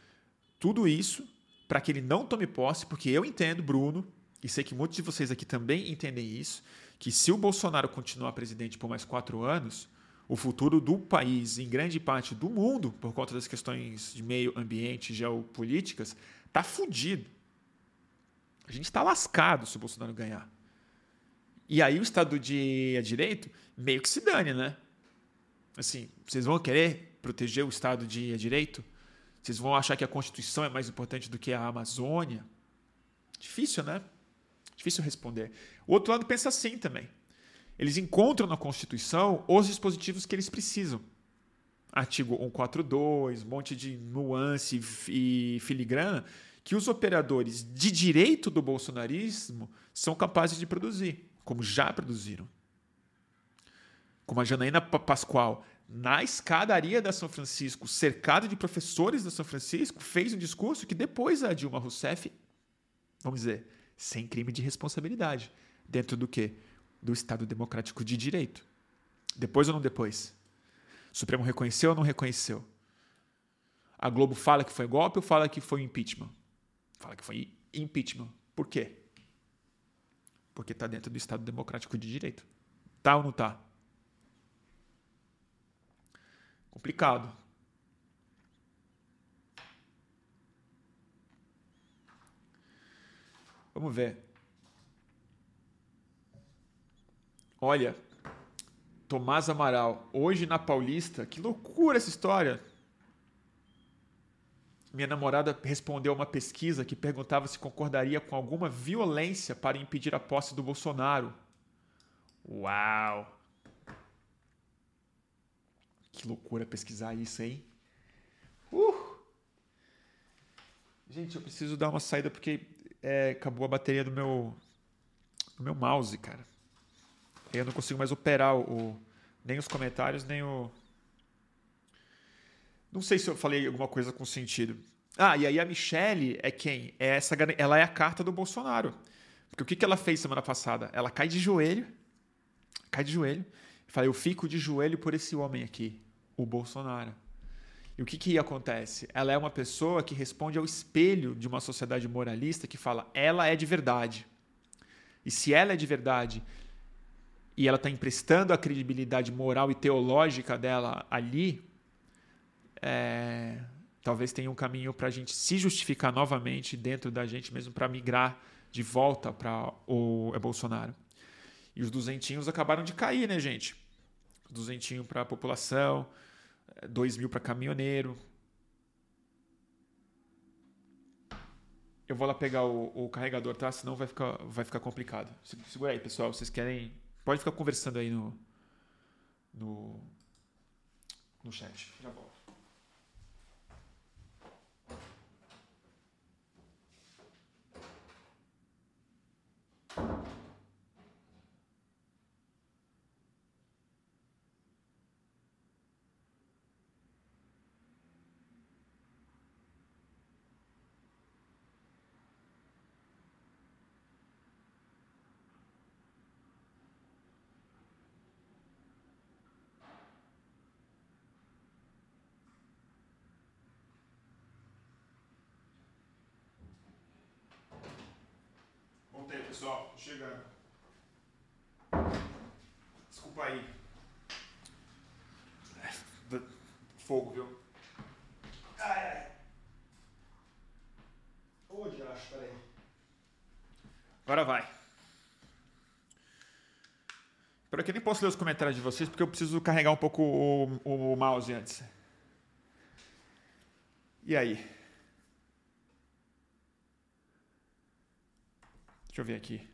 tudo isso para que ele não tome posse, porque eu entendo, Bruno, e sei que muitos de vocês aqui também entendem isso, que se o Bolsonaro continuar presidente por mais quatro anos, o futuro do país, em grande parte do mundo, por conta das questões de meio ambiente, geopolíticas, tá fudido. A gente está lascado se o Bolsonaro ganhar. E aí o Estado de Direito meio que se dane, né? Assim, vocês vão querer proteger o Estado de Direito? Vocês vão achar que a Constituição é mais importante do que a Amazônia? Difícil, né? Difícil responder. O outro lado pensa assim também. Eles encontram na Constituição os dispositivos que eles precisam artigo 142, um monte de nuance e filigrana que os operadores de direito do bolsonarismo são capazes de produzir, como já produziram. Como a Janaína Pascoal, na escadaria da São Francisco, cercada de professores da São Francisco, fez um discurso que depois a Dilma Rousseff, vamos dizer, sem crime de responsabilidade, dentro do quê? Do Estado Democrático de Direito. Depois ou não depois? O Supremo reconheceu ou não reconheceu? A Globo fala que foi golpe ou fala que foi impeachment? Fala que foi impeachment. Por quê? Porque está dentro do Estado Democrático de Direito. Tá ou não tá? Complicado. Vamos ver. Olha, Tomás Amaral, hoje na Paulista. Que loucura essa história! Minha namorada respondeu a uma pesquisa que perguntava se concordaria com alguma violência para impedir a posse do Bolsonaro. Uau! Que loucura pesquisar isso, hein? Uh! Gente, eu preciso dar uma saída porque é, acabou a bateria do meu, do meu mouse, cara. Eu não consigo mais operar o, nem os comentários, nem o. Não sei se eu falei alguma coisa com sentido. Ah, e aí a Michelle é quem? É essa, ela é a carta do Bolsonaro. Porque o que, que ela fez semana passada? Ela cai de joelho, cai de joelho, e fala: Eu fico de joelho por esse homem aqui, o Bolsonaro. E o que, que acontece? Ela é uma pessoa que responde ao espelho de uma sociedade moralista que fala: ela é de verdade. E se ela é de verdade e ela está emprestando a credibilidade moral e teológica dela ali, é, talvez tenha um caminho para a gente se justificar novamente dentro da gente mesmo para migrar de volta para o é Bolsonaro. E os duzentinhos acabaram de cair, né, gente? Duzentinho para a população, dois mil para caminhoneiro. Eu vou lá pegar o, o, carregador, tá? Senão vai ficar, vai ficar complicado. Segura aí, pessoal. Vocês querem Pode ficar conversando aí no, no, no chat. Já volto. Pessoal, tô chegando. Desculpa aí. Fogo, viu? Ai, ai. Onde acho? Peraí. Agora vai. Por aqui nem posso ler os comentários de vocês porque eu preciso carregar um pouco o, o mouse antes. E aí? Deixa eu ver aqui.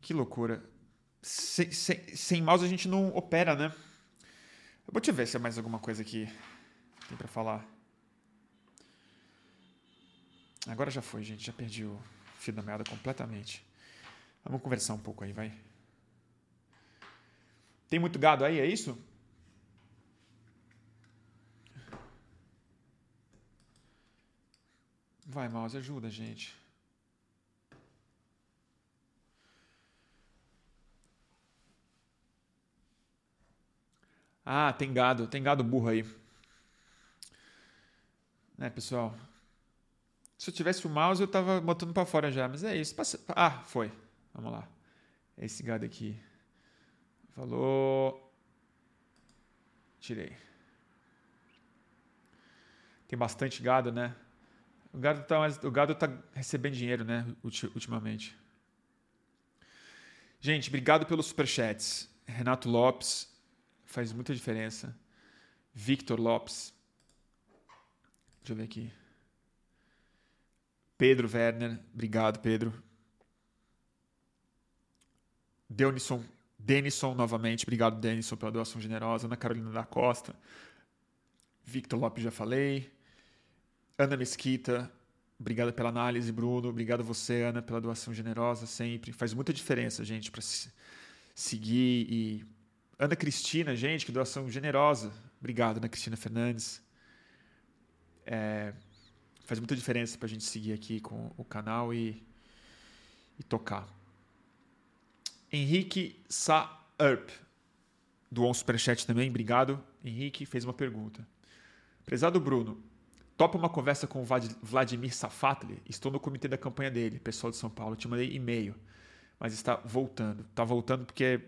Que loucura. Sem, sem, sem mouse a gente não opera, né? Eu vou te ver se é mais alguma coisa aqui tem para falar. Agora já foi, gente. Já perdi o fio da meada completamente. Vamos conversar um pouco aí, vai. Tem muito gado aí, é isso? Vai, mouse, ajuda, gente. Ah, tem gado, tem gado burro aí. Né, pessoal? Se eu tivesse o mouse, eu tava botando para fora já, mas é isso. Ah, foi. Vamos lá. Esse gado aqui. Falou. Tirei. Tem bastante gado, né? O gado tá, o gado tá recebendo dinheiro, né? Ultimamente. Gente, obrigado pelos superchats. Renato Lopes, faz muita diferença. Victor Lopes. Deixa eu ver aqui. Pedro Werner, obrigado, Pedro. Denison novamente, obrigado, Denison, pela doação generosa. Ana Carolina da Costa. Victor Lopes, já falei. Ana Mesquita, obrigado pela análise, Bruno. Obrigado você, Ana, pela doação generosa sempre. Faz muita diferença, gente, para seguir. E Ana Cristina, gente, que doação generosa. Obrigado, Ana Cristina Fernandes. É, faz muita diferença para a gente seguir aqui com o canal e, e tocar. Henrique Saerp, doou um superchat também, obrigado. Henrique fez uma pergunta. Prezado Bruno, Topa uma conversa com o Vladimir Safatli. Estou no comitê da campanha dele, pessoal de São Paulo. Te mandei e-mail, mas está voltando. Está voltando porque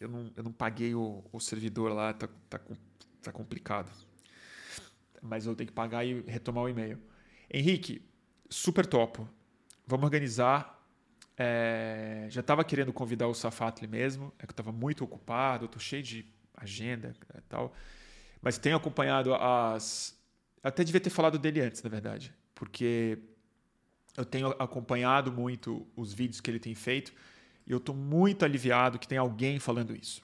eu não, eu não paguei o, o servidor lá, está tá, tá complicado. Mas eu tenho que pagar e retomar o e-mail. Henrique, super topo. Vamos organizar. É, já estava querendo convidar o Safatli mesmo, é que eu estava muito ocupado, estou cheio de agenda e tal. Mas tenho acompanhado as, até devia ter falado dele antes, na verdade, porque eu tenho acompanhado muito os vídeos que ele tem feito e eu estou muito aliviado que tem alguém falando isso.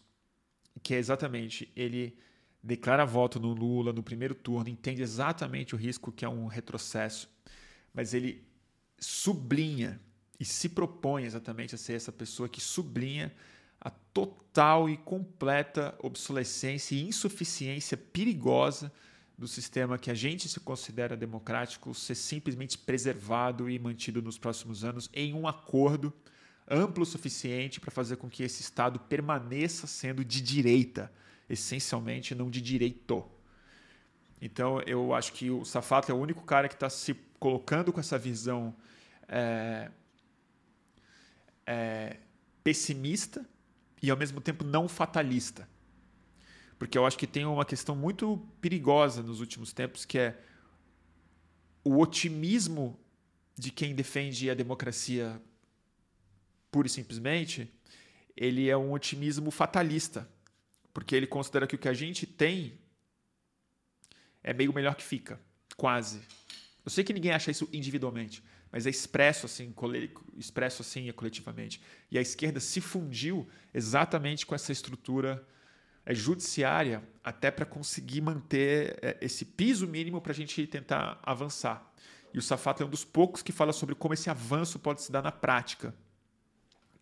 Que é exatamente, ele declara voto no Lula no primeiro turno, entende exatamente o risco que é um retrocesso, mas ele sublinha e se propõe exatamente a ser essa pessoa que sublinha a total e completa obsolescência e insuficiência perigosa do sistema que a gente se considera democrático ser simplesmente preservado e mantido nos próximos anos em um acordo amplo o suficiente para fazer com que esse Estado permaneça sendo de direita, essencialmente não de direito. Então eu acho que o Safato é o único cara que está se colocando com essa visão é, é, pessimista e ao mesmo tempo não fatalista porque eu acho que tem uma questão muito perigosa nos últimos tempos, que é o otimismo de quem defende a democracia pura e simplesmente, ele é um otimismo fatalista, porque ele considera que o que a gente tem é meio melhor que fica, quase. Eu sei que ninguém acha isso individualmente, mas é expresso assim, expresso assim coletivamente. E a esquerda se fundiu exatamente com essa estrutura é, judiciária até para conseguir manter é, esse piso mínimo para a gente tentar avançar. E o Safato é um dos poucos que fala sobre como esse avanço pode se dar na prática,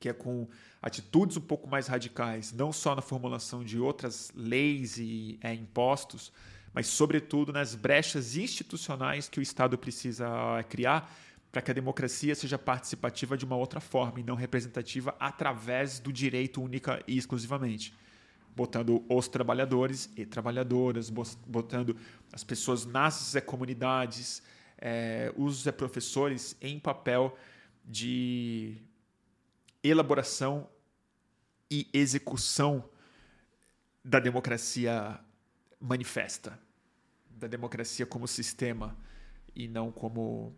que é com atitudes um pouco mais radicais, não só na formulação de outras leis e é, impostos, mas, sobretudo, nas brechas institucionais que o Estado precisa é, criar para que a democracia seja participativa de uma outra forma e não representativa através do direito única e exclusivamente botando os trabalhadores e trabalhadoras, botando as pessoas nas comunidades, é, os professores em papel de elaboração e execução da democracia manifesta, da democracia como sistema e não como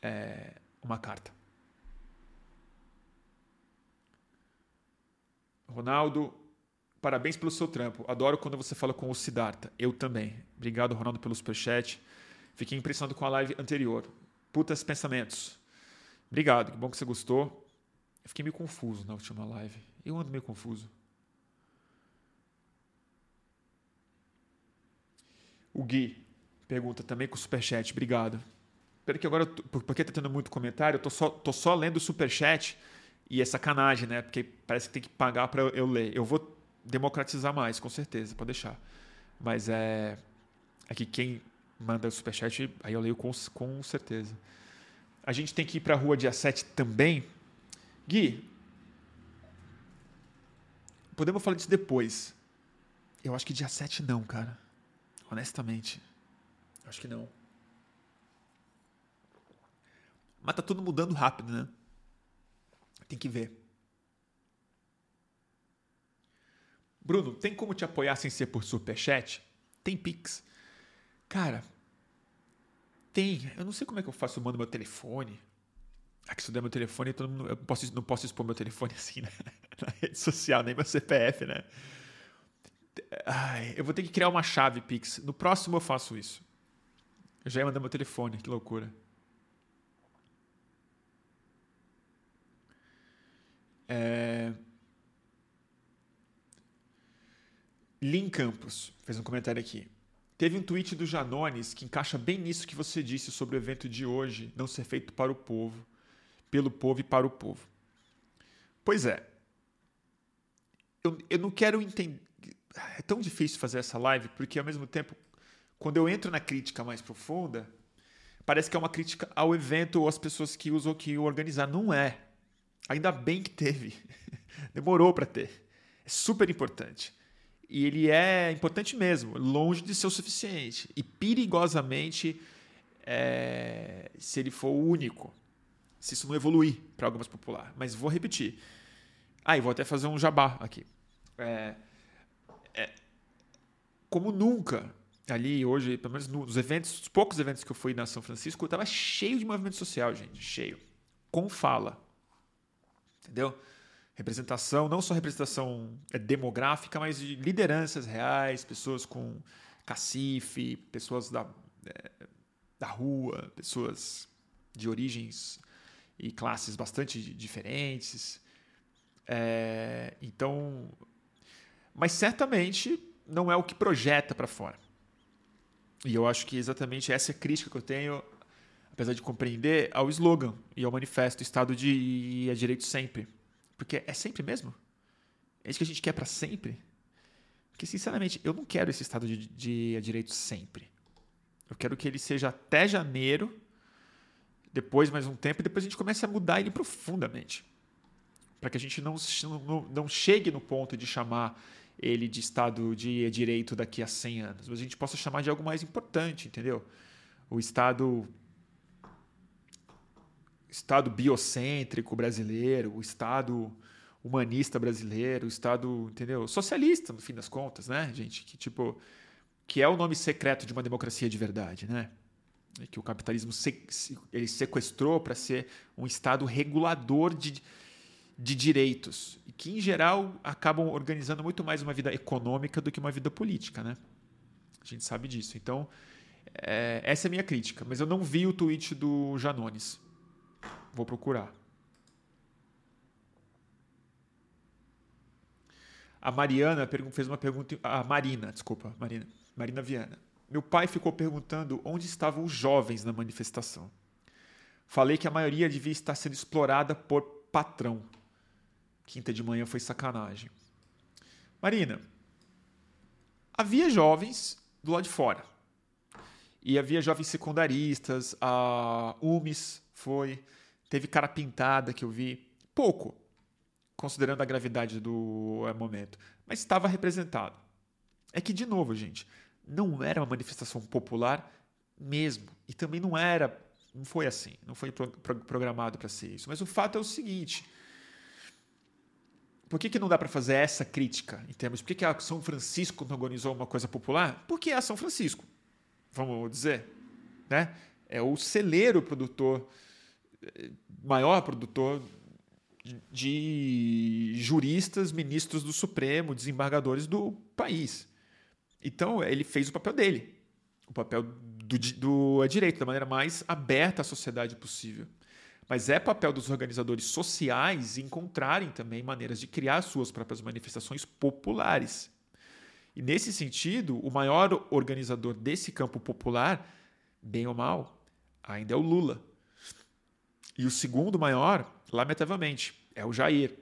é, uma carta. Ronaldo, Parabéns pelo seu trampo. Adoro quando você fala com o Siddhartha. Eu também. Obrigado, Ronaldo, pelo superchat. Fiquei impressionado com a live anterior. Putas pensamentos. Obrigado, que bom que você gostou. Eu fiquei meio confuso na última live. Eu ando meio confuso. O Gui pergunta também com o superchat. Obrigado. Espero que agora, porque tá tendo muito comentário, eu tô só, tô só lendo o superchat e é sacanagem, né? Porque parece que tem que pagar para eu ler. Eu vou democratizar mais, com certeza, pode deixar. Mas é, é que quem manda superchat, aí eu leio com, com certeza. A gente tem que ir para a rua dia 7 também. Gui, podemos falar disso depois. Eu acho que dia 7 não, cara. Honestamente. Acho que não. Mas tá tudo mudando rápido, né? Tem que ver. Bruno, tem como te apoiar sem ser por superchat? Tem Pix. Cara, tem. Eu não sei como é que eu faço. Eu mando meu telefone. Aqui, se eu der meu telefone, todo mundo, eu posso, não posso expor meu telefone assim né? na rede social, nem meu CPF, né? Ai, eu vou ter que criar uma chave Pix. No próximo eu faço isso. Eu já ia mandar meu telefone, que loucura. É... Lin Campos fez um comentário aqui. Teve um tweet do Janones que encaixa bem nisso que você disse sobre o evento de hoje não ser feito para o povo, pelo povo e para o povo. Pois é. Eu, eu não quero entender. É tão difícil fazer essa live porque, ao mesmo tempo, quando eu entro na crítica mais profunda, parece que é uma crítica ao evento ou às pessoas que usam que organizar. Não é. Ainda bem que teve. Demorou para ter. É super importante. E ele é importante mesmo, longe de ser o suficiente. E perigosamente, é, se ele for o único, se isso não evoluir para algo mais popular. Mas vou repetir. Ah, e vou até fazer um jabá aqui. É, é, como nunca, ali hoje, pelo menos nos eventos, os poucos eventos que eu fui na São Francisco, eu estava cheio de movimento social, gente, cheio. Com fala. Entendeu? Representação, não só representação é, demográfica, mas de lideranças reais, pessoas com cacife, pessoas da, é, da rua, pessoas de origens e classes bastante diferentes. É, então, mas certamente não é o que projeta para fora. E eu acho que exatamente essa é a crítica que eu tenho, apesar de compreender, ao slogan e ao manifesto Estado de é direito sempre porque é sempre mesmo? É isso que a gente quer para sempre? Porque, sinceramente, eu não quero esse estado de, de direito sempre. Eu quero que ele seja até janeiro, depois mais um tempo, e depois a gente comece a mudar ele profundamente. Para que a gente não, não, não chegue no ponto de chamar ele de Estado de Direito daqui a 100 anos, mas a gente possa chamar de algo mais importante, entendeu? O Estado Estado biocêntrico brasileiro, o Estado humanista brasileiro, o Estado, entendeu? Socialista, no fim das contas, né, gente? Que tipo, que é o nome secreto de uma democracia de verdade, né? Que o capitalismo se, ele sequestrou para ser um Estado regulador de, de direitos e que, em geral, acabam organizando muito mais uma vida econômica do que uma vida política, né? A gente sabe disso. Então, é, essa é a minha crítica. Mas eu não vi o tweet do Janones. Vou procurar. A Mariana fez uma pergunta. A Marina, desculpa, Marina. Marina Viana. Meu pai ficou perguntando onde estavam os jovens na manifestação. Falei que a maioria devia estar sendo explorada por patrão. Quinta de manhã foi sacanagem. Marina, havia jovens do lado de fora. E havia jovens secundaristas, a UMES foi, Teve cara pintada que eu vi. Pouco, considerando a gravidade do momento. Mas estava representado. É que, de novo, gente, não era uma manifestação popular mesmo. E também não era. Não foi assim. Não foi pro, pro, programado para ser isso. Mas o fato é o seguinte. Por que, que não dá para fazer essa crítica em termos? Por que, que a São Francisco não organizou uma coisa popular? Porque é a São Francisco, vamos dizer. Né? É o celeiro produtor maior produtor de juristas, ministros do Supremo, desembargadores do país. Então, ele fez o papel dele, o papel do, do direito, da maneira mais aberta à sociedade possível. Mas é papel dos organizadores sociais encontrarem também maneiras de criar suas próprias manifestações populares. E nesse sentido, o maior organizador desse campo popular, bem ou mal, ainda é o Lula. E o segundo maior, lamentavelmente, é o Jair.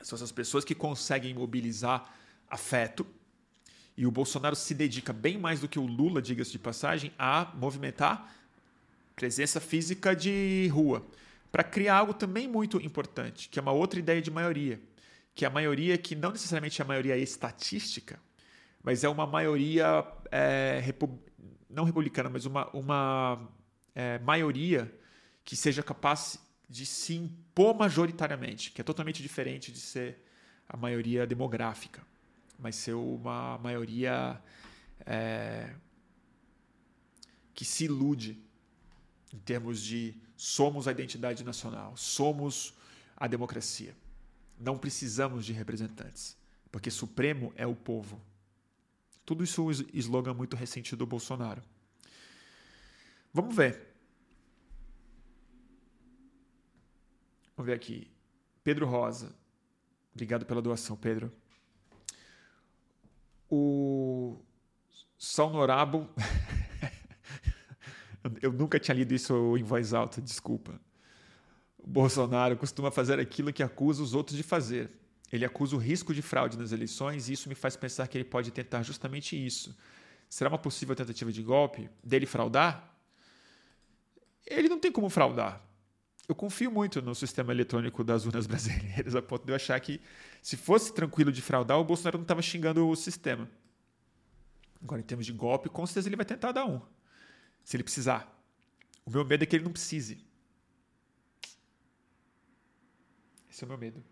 São essas pessoas que conseguem mobilizar afeto E o Bolsonaro se dedica bem mais do que o Lula, diga-se de passagem, a movimentar presença física de rua, para criar algo também muito importante, que é uma outra ideia de maioria, que é a maioria que não necessariamente é a maioria estatística, mas é uma maioria é, repu não republicana, mas uma, uma é, maioria que seja capaz de se impor majoritariamente, que é totalmente diferente de ser a maioria demográfica, mas ser uma maioria é, que se ilude em termos de somos a identidade nacional, somos a democracia. Não precisamos de representantes, porque Supremo é o povo. Tudo isso é um slogan muito recente do Bolsonaro. Vamos ver. Vamos ver aqui. Pedro Rosa. Obrigado pela doação, Pedro. O Salnorabo. Eu nunca tinha lido isso em voz alta, desculpa. O Bolsonaro costuma fazer aquilo que acusa os outros de fazer. Ele acusa o risco de fraude nas eleições e isso me faz pensar que ele pode tentar justamente isso. Será uma possível tentativa de golpe dele fraudar? Ele não tem como fraudar. Eu confio muito no sistema eletrônico das urnas brasileiras, a ponto de eu achar que se fosse tranquilo de fraudar, o Bolsonaro não estava xingando o sistema. Agora, em termos de golpe, com certeza ele vai tentar dar um se ele precisar. O meu medo é que ele não precise. Esse é o meu medo.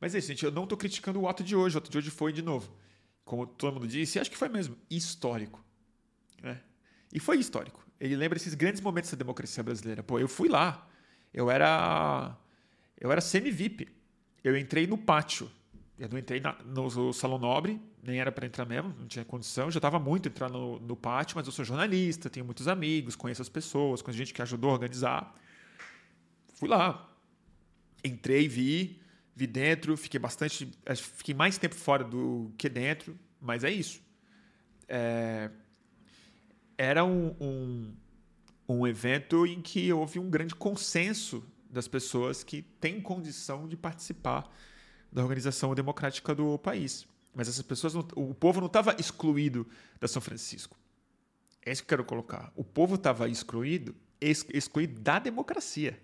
Mas é isso, gente. Eu não estou criticando o ato de hoje. O ato de hoje foi, de novo, como todo mundo disse, acho que foi mesmo, histórico. Né? E foi histórico ele lembra esses grandes momentos da democracia brasileira. Pô, eu fui lá. Eu era eu era semi-VIP. Eu entrei no pátio. Eu não entrei na, no salão nobre, nem era para entrar mesmo, não tinha condição. Já estava muito entrar no, no pátio, mas eu sou jornalista, tenho muitos amigos, conheço as pessoas, conheço gente que ajudou a organizar. Fui lá. Entrei, vi, vi dentro, fiquei bastante. Fiquei mais tempo fora do que dentro, mas é isso. É, era um, um, um evento em que houve um grande consenso das pessoas que têm condição de participar da organização democrática do país. Mas essas pessoas, não, o povo não estava excluído da São Francisco. É isso que eu quero colocar. O povo estava excluído, excluído da democracia.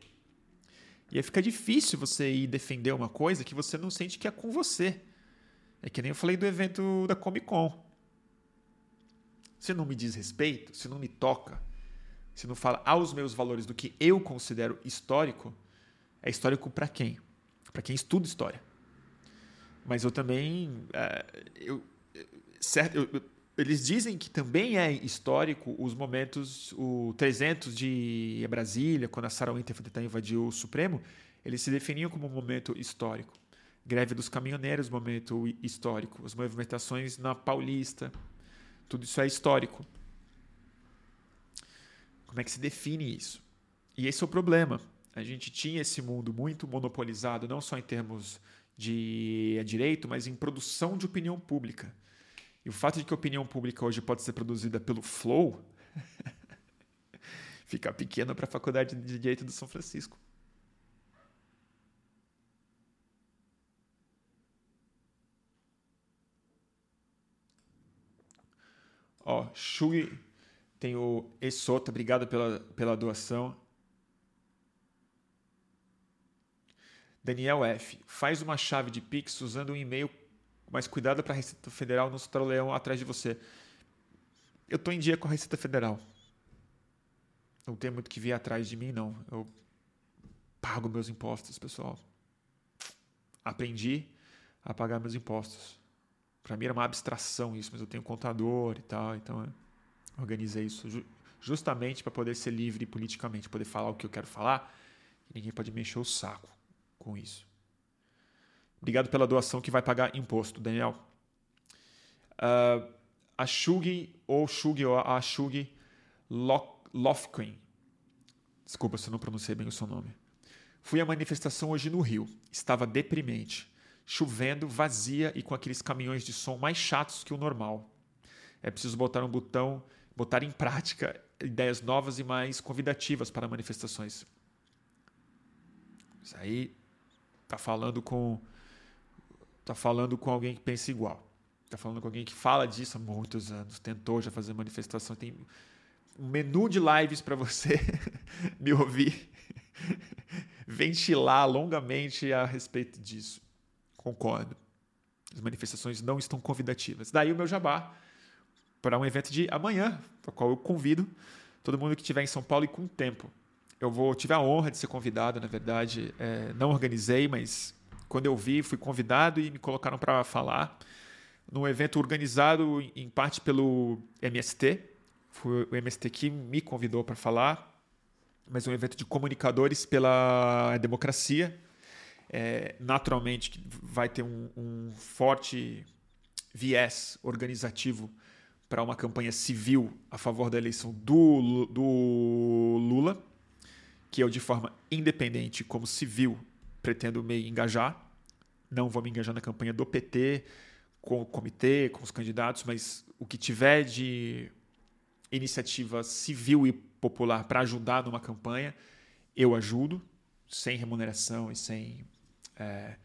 E aí fica difícil você ir defender uma coisa que você não sente que é com você. É que nem eu falei do evento da Comic Con se não me diz respeito, se não me toca, se não fala aos meus valores do que eu considero histórico, é histórico para quem? Para quem estuda história. Mas eu também. É, eu, certo, eu, eles dizem que também é histórico os momentos, o 300 de Brasília, quando a tentar invadir o Supremo, eles se definiam como um momento histórico. Greve dos caminhoneiros, momento histórico. As movimentações na Paulista, tudo isso é histórico. Como é que se define isso? E esse é o problema. A gente tinha esse mundo muito monopolizado, não só em termos de é direito, mas em produção de opinião pública. E o fato de que a opinião pública hoje pode ser produzida pelo Flow fica pequeno para a Faculdade de Direito do São Francisco. Ó, Shui, tem o Esota, obrigado pela, pela doação. Daniel F. Faz uma chave de Pix usando um e-mail, mas cuidado para a Receita Federal não se leão atrás de você. Eu estou em dia com a Receita Federal. Não tem muito que vir atrás de mim, não. Eu pago meus impostos, pessoal. Aprendi a pagar meus impostos. Para mim era uma abstração isso, mas eu tenho contador e tal, então organizei isso justamente para poder ser livre politicamente, poder falar o que eu quero falar, ninguém pode me encher o saco com isso. Obrigado pela doação que vai pagar imposto, Daniel. Uh, a ou Shugi, ou a Shugi Lofquin. Desculpa se eu não pronunciei bem o seu nome. Fui à manifestação hoje no Rio. Estava deprimente chovendo, vazia e com aqueles caminhões de som mais chatos que o normal. É preciso botar um botão botar em prática ideias novas e mais convidativas para manifestações. Isso aí tá falando com tá falando com alguém que pensa igual. Tá falando com alguém que fala disso há muitos anos, tentou já fazer manifestação, tem um menu de lives para você me ouvir ventilar longamente a respeito disso. Concordo. As manifestações não estão convidativas. Daí o meu jabá para um evento de amanhã, para qual eu convido todo mundo que estiver em São Paulo e com tempo. Eu vou tive a honra de ser convidado, na verdade, é, não organizei, mas quando eu vi, fui convidado e me colocaram para falar num evento organizado em parte pelo MST. Foi o MST que me convidou para falar, mas um evento de comunicadores pela democracia. É, naturalmente, vai ter um, um forte viés organizativo para uma campanha civil a favor da eleição do, do Lula, que eu, de forma independente, como civil, pretendo me engajar. Não vou me engajar na campanha do PT, com o comitê, com os candidatos, mas o que tiver de iniciativa civil e popular para ajudar numa campanha, eu ajudo, sem remuneração e sem, é,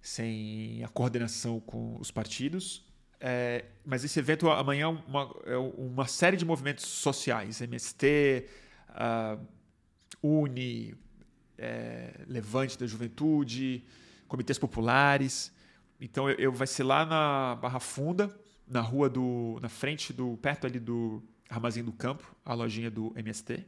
sem a coordenação com os partidos. É, mas esse evento amanhã é uma, é uma série de movimentos sociais, MST, uh, Uni, é, Levante da Juventude, comitês populares. Então eu, eu, vai ser lá na Barra Funda, na rua do, na frente do, perto ali do Armazém do Campo, a lojinha do MST.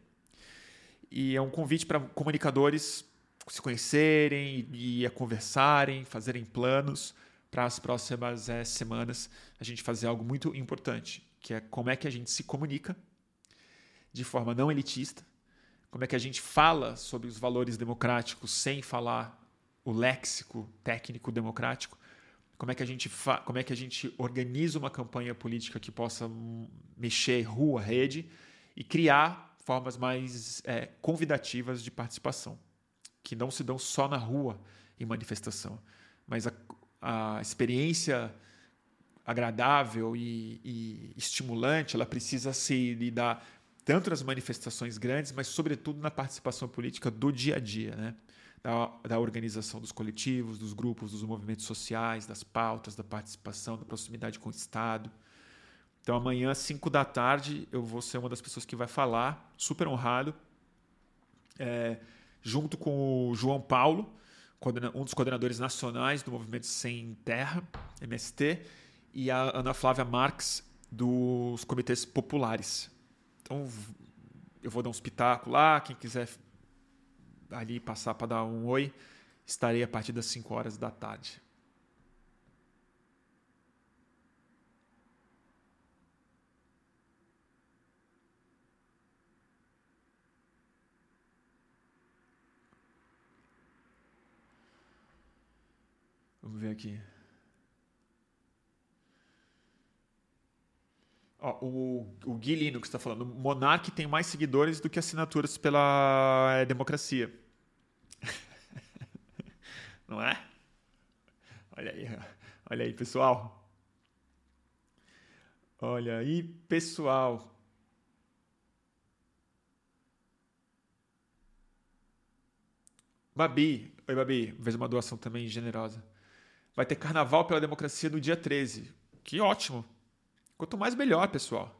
E é um convite para comunicadores se conhecerem e, e conversarem, fazerem planos para as próximas é, semanas a gente fazer algo muito importante, que é como é que a gente se comunica de forma não elitista, como é que a gente fala sobre os valores democráticos sem falar o léxico técnico democrático, como é que a gente como é que a gente organiza uma campanha política que possa mexer rua, rede e criar formas mais é, convidativas de participação, que não se dão só na rua em manifestação, mas a, a experiência agradável e, e, estimulante, ela precisa se lidar tanto nas manifestações grandes, mas sobretudo na participação política do dia a dia, né? da, da organização dos coletivos, dos grupos, dos movimentos sociais, das pautas, da participação, da proximidade com o Estado. Então amanhã, às 5 da tarde, eu vou ser uma das pessoas que vai falar, super honrado, é, junto com o João Paulo, um dos coordenadores nacionais do Movimento Sem Terra, MST, e a Ana Flávia Marques, dos comitês populares. Então, eu vou dar um espetáculo lá, quem quiser ali passar para dar um oi, estarei a partir das 5 horas da tarde. Vamos ver aqui. Ó, o, o Gui Lino que está falando. Monark tem mais seguidores do que assinaturas pela é, democracia. Não é? Olha aí, olha aí, pessoal. Olha aí, pessoal. Babi, oi Babi, fez uma doação também generosa. Vai ter carnaval pela democracia no dia 13. Que ótimo. Quanto mais melhor, pessoal.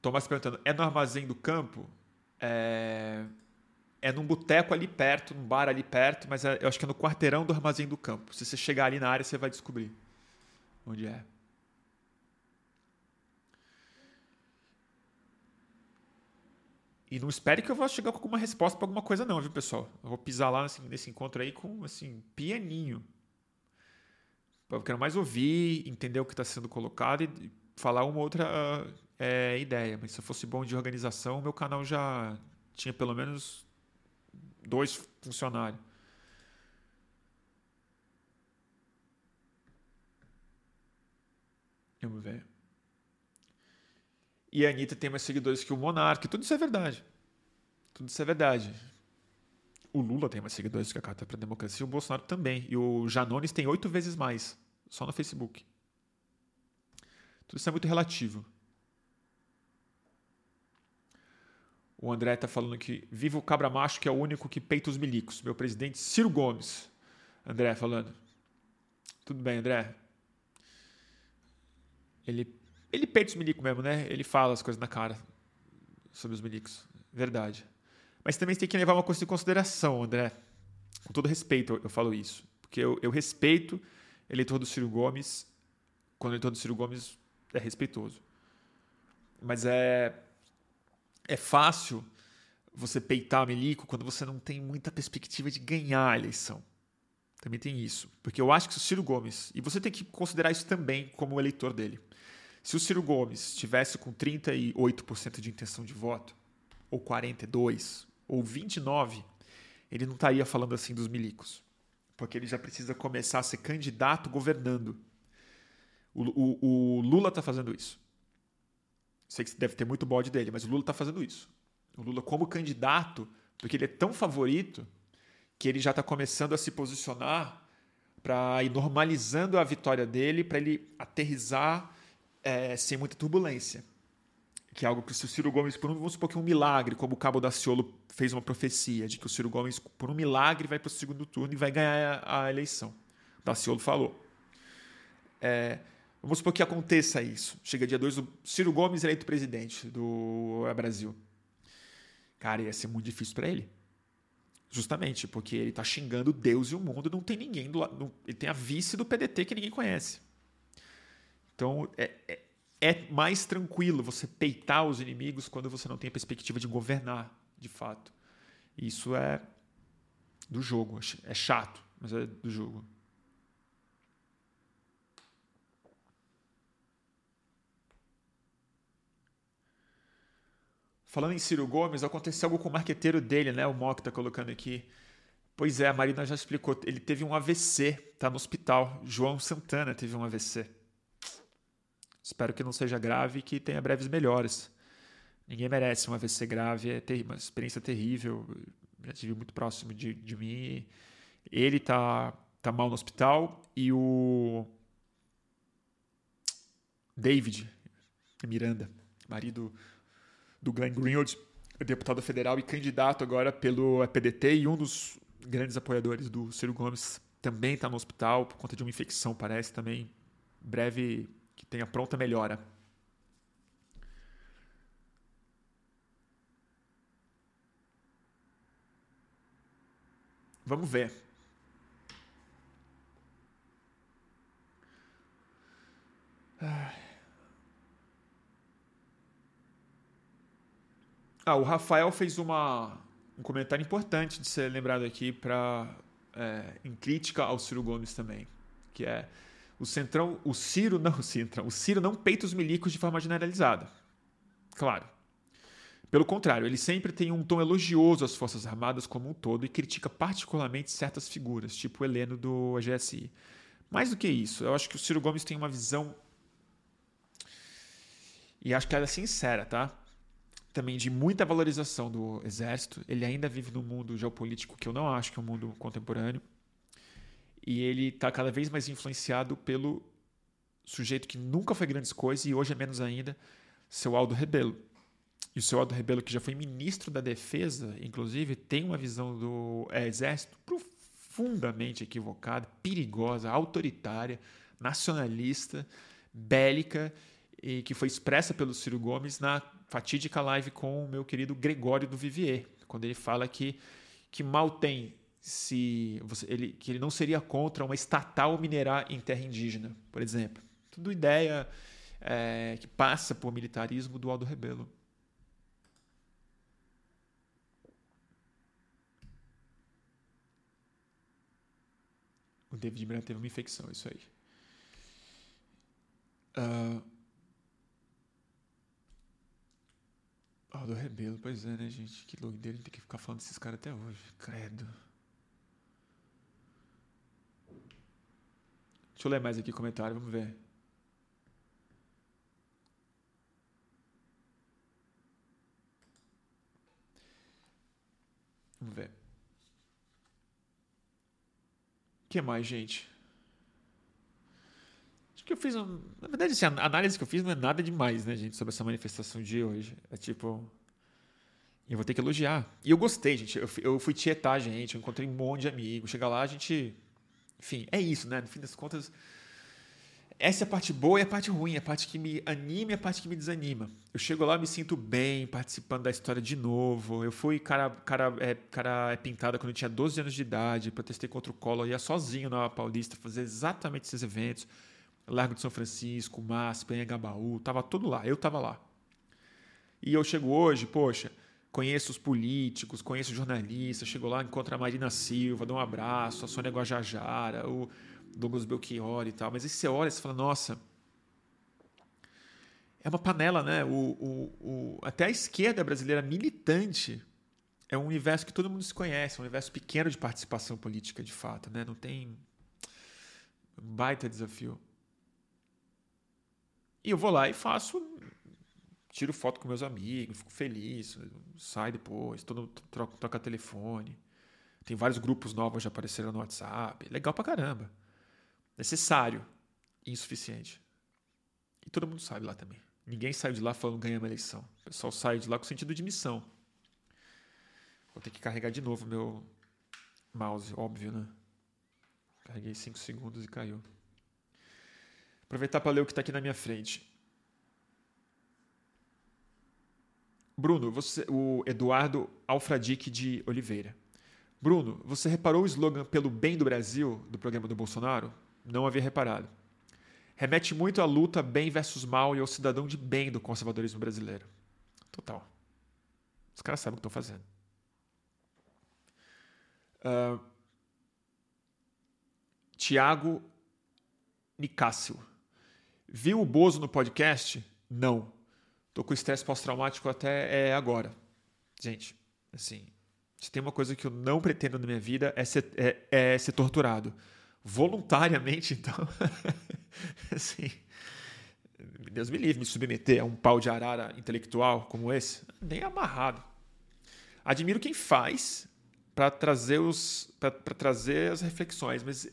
Tomás perguntando, é no armazém do campo? É, é num boteco ali perto, num bar ali perto, mas é, eu acho que é no quarteirão do armazém do campo. Se você chegar ali na área, você vai descobrir onde é. E não espere que eu vou chegar com alguma resposta para alguma coisa, não, viu, pessoal? Eu vou pisar lá assim, nesse encontro aí com, assim, pianinho. Eu quero mais ouvir, entender o que está sendo colocado e falar uma outra é, ideia. Mas se eu fosse bom de organização, meu canal já tinha pelo menos dois funcionários. Vamos ver. E a Anitta tem mais seguidores que o Monark. Tudo isso é verdade. Tudo isso é verdade. O Lula tem mais seguidores que a Carta para a Democracia, o Bolsonaro também. E o Janones tem oito vezes mais, só no Facebook. Tudo isso é muito relativo. O André está falando que viva o cabra macho que é o único que peita os milicos. Meu presidente Ciro Gomes. André falando. Tudo bem, André. Ele, ele peita os milicos mesmo, né? Ele fala as coisas na cara sobre os milicos. Verdade. Mas também tem que levar uma coisa em consideração, André. Com todo respeito, eu, eu falo isso. Porque eu, eu respeito eleitor do Ciro Gomes quando eleitor do Ciro Gomes é respeitoso. Mas é, é fácil você peitar o milico quando você não tem muita perspectiva de ganhar a eleição. Também tem isso. Porque eu acho que se o Ciro Gomes, e você tem que considerar isso também como eleitor dele, se o Ciro Gomes estivesse com 38% de intenção de voto, ou 42%, ou 29%, ele não estaria falando assim dos milicos. Porque ele já precisa começar a ser candidato governando. O, o, o Lula está fazendo isso. Sei que deve ter muito bode dele, mas o Lula está fazendo isso. O Lula, como candidato, porque ele é tão favorito que ele já está começando a se posicionar para ir normalizando a vitória dele, para ele aterrizar é, sem muita turbulência. Que é algo que o Ciro Gomes, por um, vamos supor que um milagre, como o Cabo Daciolo fez uma profecia de que o Ciro Gomes, por um milagre, vai para o segundo turno e vai ganhar a, a eleição. O Daciolo falou. É, vamos supor que aconteça isso. Chega dia 2, o Ciro Gomes eleito presidente do Brasil. Cara, ia ser muito difícil para ele. Justamente porque ele está xingando Deus e o mundo, não tem ninguém do lado. Ele tem a vice do PDT que ninguém conhece. Então é, é, é, mais tranquilo você peitar os inimigos quando você não tem a perspectiva de governar, de fato. Isso é do jogo. É chato, mas é do jogo. Falando em Ciro Gomes, aconteceu algo com o marqueteiro dele, né? O Mock tá colocando aqui. Pois é, a Marina já explicou. Ele teve um AVC, tá no hospital. João Santana teve um AVC. Espero que não seja grave e que tenha breves melhores. Ninguém merece um AVC grave, é uma experiência terrível. Já tive muito próximo de, de mim. Ele tá, tá mal no hospital e o David Miranda, marido do Glenn Greenwald, deputado federal e candidato agora pelo PDT e um dos grandes apoiadores do Ciro Gomes também está no hospital por conta de uma infecção, parece também. Breve que tenha pronta melhora. Vamos ver. Ah, o Rafael fez uma, um comentário importante de ser lembrado aqui para é, em crítica ao Ciro Gomes também, que é o Centrão, o Ciro não, o Centrão, o Ciro não peita os milicos de forma generalizada. Claro. Pelo contrário, ele sempre tem um tom elogioso às Forças Armadas como um todo e critica particularmente certas figuras, tipo o Heleno do AGSI. Mais do que isso, eu acho que o Ciro Gomes tem uma visão e acho que ela é sincera, tá? também de muita valorização do exército. Ele ainda vive num mundo geopolítico que eu não acho que é um mundo contemporâneo. E ele está cada vez mais influenciado pelo sujeito que nunca foi grandes coisas e hoje é menos ainda, seu Aldo Rebelo. E o seu Aldo Rebelo, que já foi ministro da Defesa, inclusive, tem uma visão do é, exército profundamente equivocada, perigosa, autoritária, nacionalista, bélica e que foi expressa pelo Ciro Gomes na fatídica live com o meu querido Gregório do Vivier, quando ele fala que, que mal tem se você, ele, que ele não seria contra uma estatal minerar em terra indígena, por exemplo. Tudo ideia é, que passa por militarismo do Aldo Rebelo. O David Bran teve uma infecção, isso aí. Uh, Aldo Rebelo, pois é, né, gente? Que doideira, a gente tem que ficar falando desses caras até hoje. Credo. Deixa eu ler mais aqui o comentário, vamos ver. Vamos ver. O que mais, gente? que eu fiz. Um... Na verdade, assim, a análise que eu fiz não é nada demais, né, gente, sobre essa manifestação de hoje. É tipo. Eu vou ter que elogiar. E eu gostei, gente. Eu fui, eu fui tietar gente, eu encontrei um monte de amigos. Chega lá, a gente. Enfim, é isso, né? No fim das contas, essa é a parte boa e a parte ruim, a parte que me anima e a parte que me desanima. Eu chego lá, me sinto bem, participando da história de novo. Eu fui cara, cara, é, cara é pintada quando eu tinha 12 anos de idade, protestei contra o Collor, ia sozinho na Paulista fazer exatamente esses eventos. Largo de São Francisco, MASP, Anhangabaú, tava tudo lá, eu tava lá. E eu chego hoje, poxa, conheço os políticos, conheço jornalistas, chego lá, encontro a Marina Silva, dou um abraço, a Sônia Guajajara, o Douglas Belchior e tal. Mas aí você olha e fala, nossa, é uma panela, né? O, o, o, até a esquerda brasileira militante é um universo que todo mundo se conhece, é um universo pequeno de participação política, de fato, né? Não tem um baita desafio. E eu vou lá e faço tiro foto com meus amigos, fico feliz, sai depois, todo troca, troca telefone. Tem vários grupos novos já apareceram no WhatsApp. Legal pra caramba. Necessário insuficiente. E todo mundo sabe lá também. Ninguém sai de lá falando ganhar uma eleição. O pessoal sai de lá com sentido de missão. Vou ter que carregar de novo meu mouse, óbvio, né? Carreguei 5 segundos e caiu. Aproveitar para ler o que está aqui na minha frente. Bruno, você, o Eduardo Alfradique de Oliveira. Bruno, você reparou o slogan pelo bem do Brasil do programa do Bolsonaro? Não havia reparado. Remete muito à luta bem versus mal e ao cidadão de bem do conservadorismo brasileiro. Total. Os caras sabem o que estão fazendo. Uh, Tiago Nicásio. Viu o Bozo no podcast? Não. Tô com estresse pós-traumático até é, agora. Gente, assim, se tem uma coisa que eu não pretendo na minha vida é ser, é, é ser torturado. Voluntariamente, então. assim. Deus me livre me submeter a um pau de arara intelectual como esse. Nem amarrado. Admiro quem faz para trazer os para trazer as reflexões, mas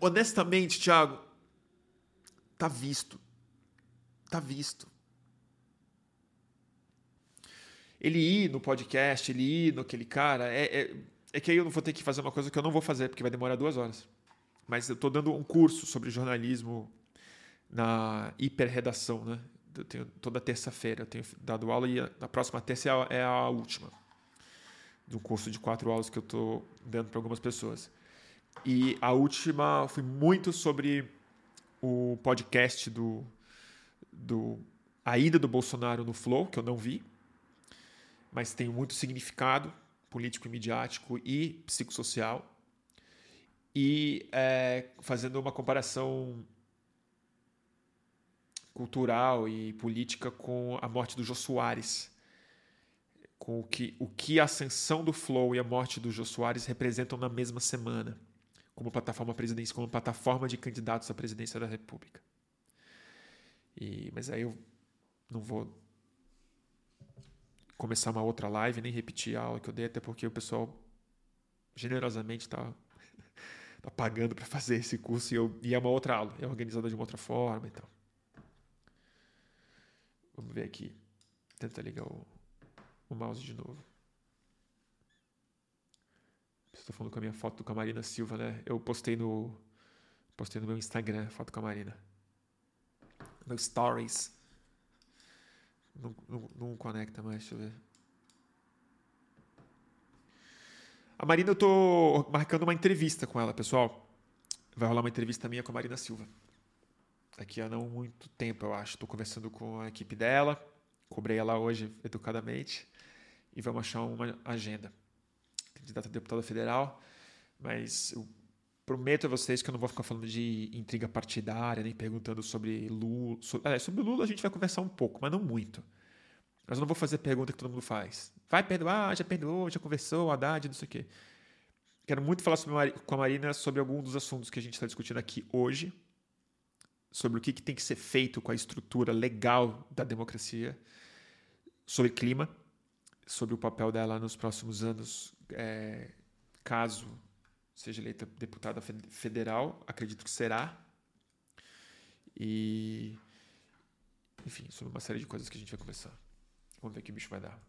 honestamente, Thiago, tá visto. Tá visto ele ir no podcast, ele ir no aquele cara, é, é, é, que aí eu não vou ter que fazer uma coisa que eu não vou fazer, porque vai demorar duas horas. Mas eu estou dando um curso sobre jornalismo na hiperredação, né? Eu tenho toda terça-feira, eu tenho dado aula e a, a próxima terça é a, é a última do curso de quatro aulas que eu estou dando para algumas pessoas. E a última foi muito sobre o podcast do, do a ida do Bolsonaro no Flow, que eu não vi, mas tem muito significado político e midiático e psicossocial. E é, fazendo uma comparação cultural e política com a morte do Jô Soares, com o que, o que a ascensão do Flow e a morte do Jô Soares representam na mesma semana, como plataforma presidência, como plataforma de candidatos à presidência da República. E, mas aí eu não vou começar uma outra live, nem repetir a aula que eu dei, até porque o pessoal generosamente está tá pagando para fazer esse curso e, eu, e é uma outra aula, é organizada de uma outra forma e tal. Vamos ver aqui. Tenta ligar o, o mouse de novo. Estou falando com a minha foto com a Marina Silva, né? Eu postei no postei no meu Instagram foto com a Marina. Meu stories. Não, não, conecta mais, deixa eu ver. A Marina, eu tô marcando uma entrevista com ela, pessoal. Vai rolar uma entrevista minha com a Marina Silva. Daqui a não muito tempo, eu acho. Estou conversando com a equipe dela. Cobrei ela hoje educadamente. E vamos achar uma agenda. Candidata a deputada federal. Mas eu Prometo a vocês que eu não vou ficar falando de intriga partidária, nem perguntando sobre Lula. Sobre, é, sobre Lula a gente vai conversar um pouco, mas não muito. Mas eu não vou fazer pergunta que todo mundo faz. Vai perdoar, já perdoou, já conversou, Haddad, não sei o quê. Quero muito falar sobre, com a Marina sobre alguns dos assuntos que a gente está discutindo aqui hoje, sobre o que, que tem que ser feito com a estrutura legal da democracia, sobre clima, sobre o papel dela nos próximos anos, é, caso seja eleita deputada federal, acredito que será. E. Enfim, sobre uma série de coisas que a gente vai conversar. Vamos ver que bicho vai dar.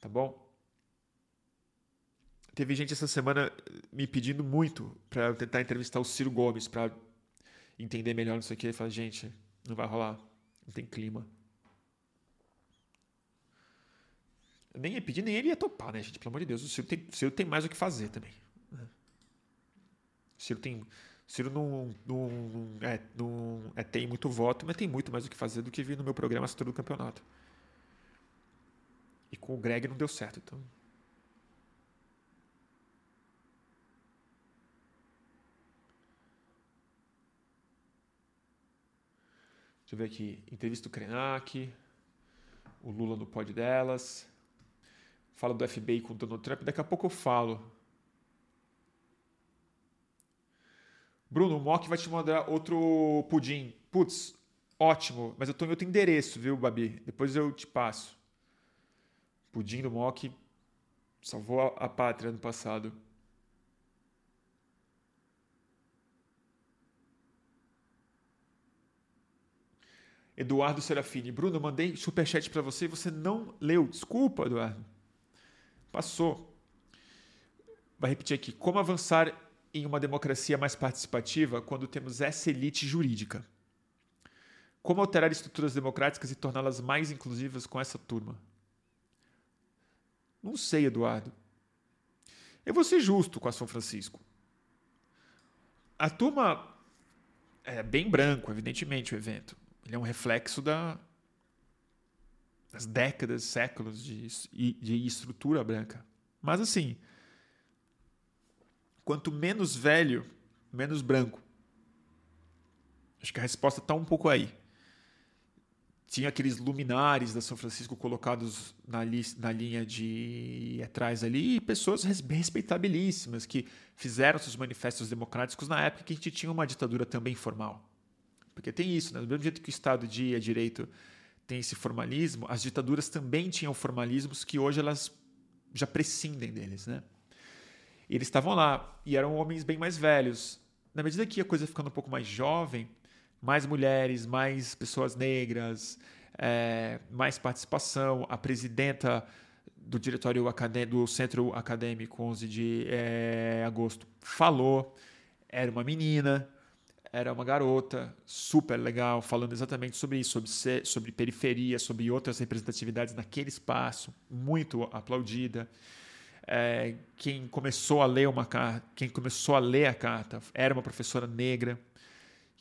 Tá bom? Teve gente essa semana me pedindo muito para tentar entrevistar o Ciro Gomes para entender melhor isso aqui. E falar, gente, não vai rolar, não tem clima. Eu nem ia pedir, nem ele ia topar, né, gente? Pelo amor de Deus, o Ciro tem, o Ciro tem mais o que fazer também. Né? O Ciro tem. O Ciro não, não, é, não é, tem muito voto, mas tem muito mais o que fazer do que vir no meu programa Setor do Campeonato. E com o Greg não deu certo, então. Deixa eu ver aqui. Entrevista do Krenak. O Lula no pod delas. Fala do FBI com o Donald Trump. Daqui a pouco eu falo. Bruno, o Mock vai te mandar outro pudim. Putz, ótimo. Mas eu tô em outro endereço, viu, Babi? Depois eu te passo. Pudim do Mock salvou a pátria no passado. Eduardo Serafini. Bruno, mandei superchat para você e você não leu. Desculpa, Eduardo. Passou. Vai repetir aqui. Como avançar em uma democracia mais participativa quando temos essa elite jurídica? Como alterar estruturas democráticas e torná-las mais inclusivas com essa turma? Não sei, Eduardo. Eu vou ser justo com a São Francisco. A turma é bem branco, evidentemente, o evento. Ele é um reflexo da, das décadas, séculos de, de estrutura branca. Mas assim, quanto menos velho, menos branco. Acho que a resposta está um pouco aí. Tinha aqueles luminares da São Francisco colocados na, li na linha de atrás ali, e pessoas respeitabilíssimas que fizeram seus manifestos democráticos na época que a gente tinha uma ditadura também formal. Porque tem isso, né? do mesmo jeito que o Estado de direito tem esse formalismo, as ditaduras também tinham formalismos que hoje elas já prescindem deles. Né? Eles estavam lá e eram homens bem mais velhos. Na medida que a coisa ficando um pouco mais jovem, mais mulheres, mais pessoas negras, é, mais participação. A presidenta do diretório do Centro Acadêmico 11 de é, agosto falou, era uma menina, era uma garota super legal, falando exatamente sobre isso, sobre, ser, sobre periferia, sobre outras representatividades naquele espaço, muito aplaudida. É, quem começou a ler uma quem começou a ler a carta era uma professora negra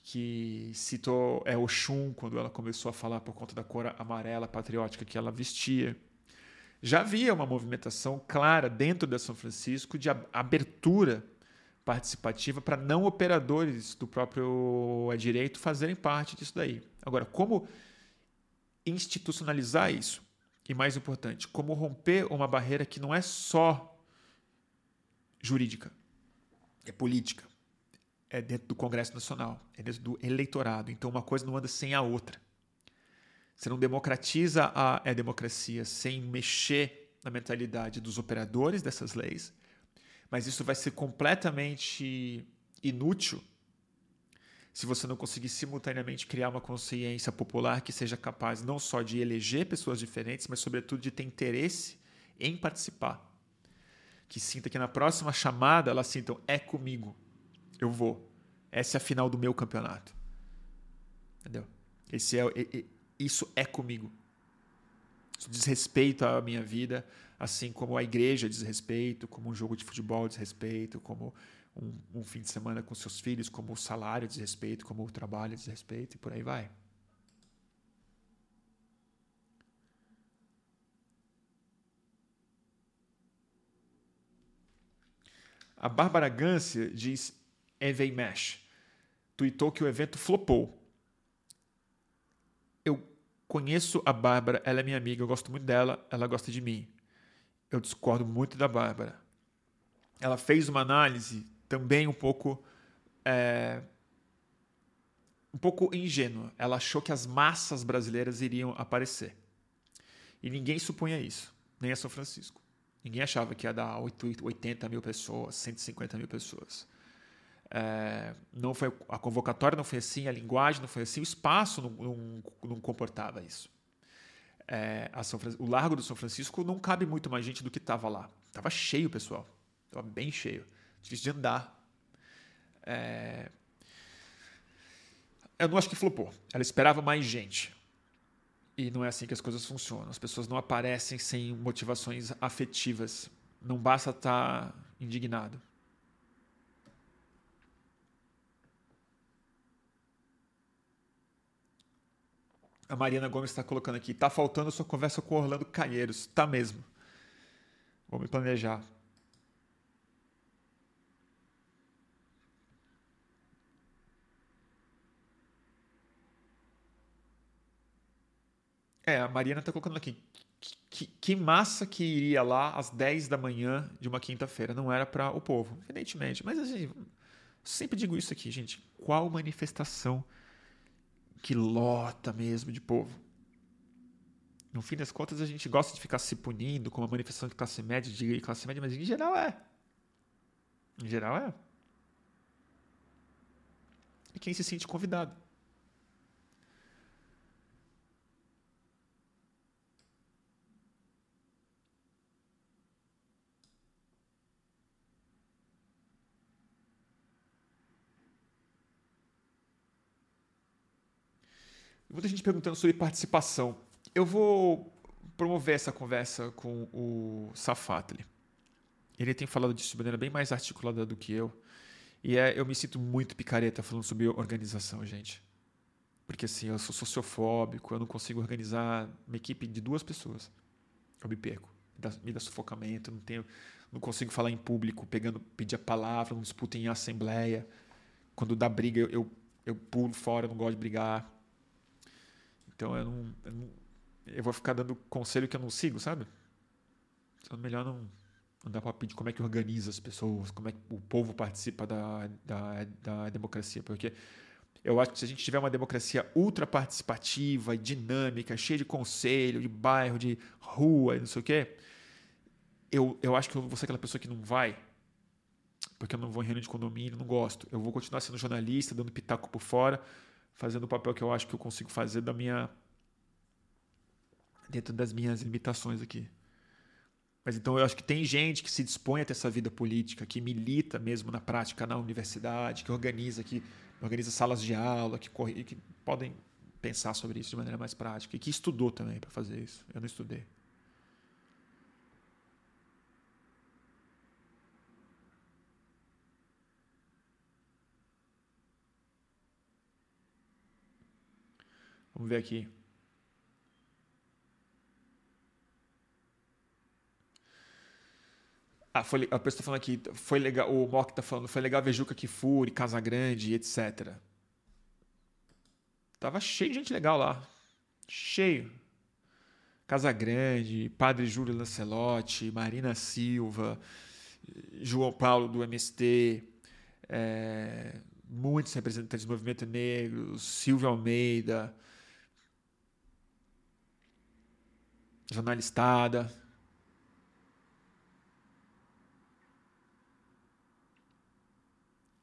que citou é Oxum quando ela começou a falar por conta da cor amarela patriótica que ela vestia. Já havia uma movimentação clara dentro da São Francisco de abertura participativa para não operadores do próprio direito fazerem parte disso daí. Agora, como institucionalizar isso? E mais importante, como romper uma barreira que não é só jurídica, é política, é dentro do Congresso Nacional, é dentro do eleitorado. Então, uma coisa não anda sem a outra. Você não democratiza a, a democracia sem mexer na mentalidade dos operadores dessas leis mas isso vai ser completamente inútil se você não conseguir simultaneamente criar uma consciência popular que seja capaz não só de eleger pessoas diferentes, mas sobretudo de ter interesse em participar. Que sinta que na próxima chamada elas sintam é comigo, eu vou. Essa é a final do meu campeonato. Entendeu? Esse é, isso é comigo. Isso diz respeito à minha vida, assim como a igreja diz respeito, como um jogo de futebol diz respeito, como um, um, fim de semana com seus filhos, como o salário diz respeito, como o trabalho diz respeito e por aí vai. A Bárbara Gância diz Evey Mesh. Tweetou que o evento flopou. Eu conheço a Bárbara, ela é minha amiga, eu gosto muito dela, ela gosta de mim eu discordo muito da Bárbara. Ela fez uma análise também um pouco é, um pouco ingênua. Ela achou que as massas brasileiras iriam aparecer. E ninguém supunha isso, nem a São Francisco. Ninguém achava que ia dar 80 mil pessoas, 150 mil pessoas. É, não foi a convocatória não foi assim, a linguagem não foi assim, o espaço não, não, não comportava isso. É, o Largo do São Francisco não cabe muito mais gente do que estava lá. Tava cheio, pessoal. Tava bem cheio. Difícil de andar. É... Eu não acho que flopou. Ela esperava mais gente. E não é assim que as coisas funcionam. As pessoas não aparecem sem motivações afetivas. Não basta estar tá indignado. A Mariana Gomes está colocando aqui. Tá faltando sua conversa com o Orlando Calheiros. Tá mesmo. Vou me planejar. É, a Mariana está colocando aqui. Que, que, massa que iria lá às 10 da manhã de uma quinta-feira. Não era para o povo, evidentemente. Mas assim, sempre digo isso aqui, gente. Qual manifestação que lota mesmo de povo? No fim das contas, a gente gosta de ficar se punindo com uma manifestação de classe média, de classe média, mas em geral é. Em geral é. E quem se sente convidado. Muita gente perguntando sobre participação. Eu vou promover essa conversa com o Safatli. Ele tem falado disso de maneira bem mais articulada do que eu. E é, eu me sinto muito picareta falando sobre organização, gente. Porque assim, eu sou sociofóbico, eu não consigo organizar uma equipe de duas pessoas. Eu me perco. Me dá, me dá sufocamento, não tenho, não consigo falar em público, pegando, pedir a palavra, não disputo em assembleia. Quando dá briga, eu, eu, eu pulo fora, eu não gosto de brigar. Então eu não, eu não, eu vou ficar dando conselho que eu não sigo, sabe? Então melhor não, não para pedir como é que organiza as pessoas, como é que o povo participa da, da, da democracia, porque eu acho que se a gente tiver uma democracia ultra participativa dinâmica, cheia de conselho, de bairro, de rua e não sei o quê, eu, eu acho que eu vou ser aquela pessoa que não vai, porque eu não vou em reunião de condomínio, não gosto. Eu vou continuar sendo jornalista, dando pitaco por fora, fazendo o papel que eu acho que eu consigo fazer da minha dentro das minhas limitações aqui. Mas então eu acho que tem gente que se dispõe a ter essa vida política, que milita mesmo na prática na universidade, que organiza que organiza salas de aula, que, corre, que podem pensar sobre isso de maneira mais prática e que estudou também para fazer isso. Eu não estudei. Vamos ver aqui. Ah, foi, a pessoa está falando aqui, foi legal, o Mock está falando, foi legal ver Juca Kifuri, Casa Grande, etc. Tava cheio de gente legal lá. Cheio. Casa Grande, Padre Júlio Lancelotti, Marina Silva, João Paulo do MST, é, muitos representantes do movimento negro, Silvio Almeida, jornalistada.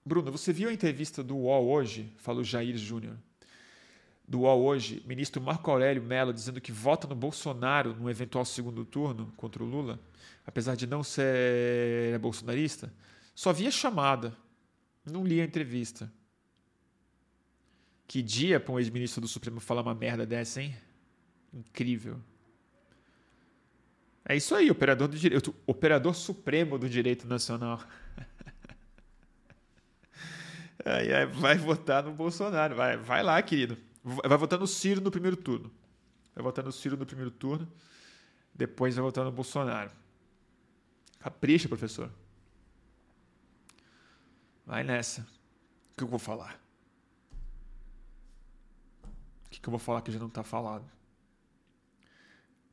Bruno, você viu a entrevista do UOL hoje? Falou Jair Júnior. Do UOL hoje, ministro Marco Aurélio Mello dizendo que vota no Bolsonaro no eventual segundo turno contra o Lula, apesar de não ser bolsonarista. Só via chamada, não li a entrevista. Que dia para um ex-ministro do Supremo falar uma merda dessa, hein? Incrível. É isso aí, operador do direito, operador supremo do direito nacional. aí, vai votar no Bolsonaro, vai, vai lá, querido. Vai votar no Ciro no primeiro turno. Vai votar no Ciro no primeiro turno, depois vai votar no Bolsonaro. Capricha, professor. Vai nessa. O que eu vou falar? O que eu vou falar que já não está falado?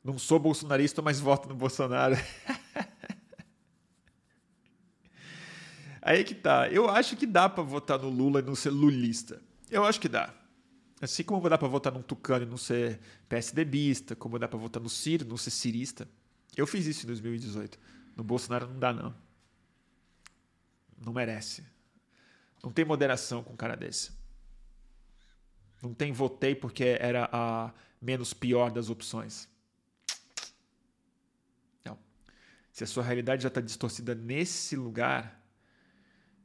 Não sou bolsonarista, mas voto no Bolsonaro. Aí que tá. Eu acho que dá para votar no Lula e não ser lulista. Eu acho que dá. Assim como dá para votar num Tucano e não ser PSDBista, como dá para votar no Ciro e não ser cirista. Eu fiz isso em 2018. No Bolsonaro não dá, não. Não merece. Não tem moderação com um cara desse. Não tem votei porque era a menos pior das opções. Se a sua realidade já está distorcida nesse lugar,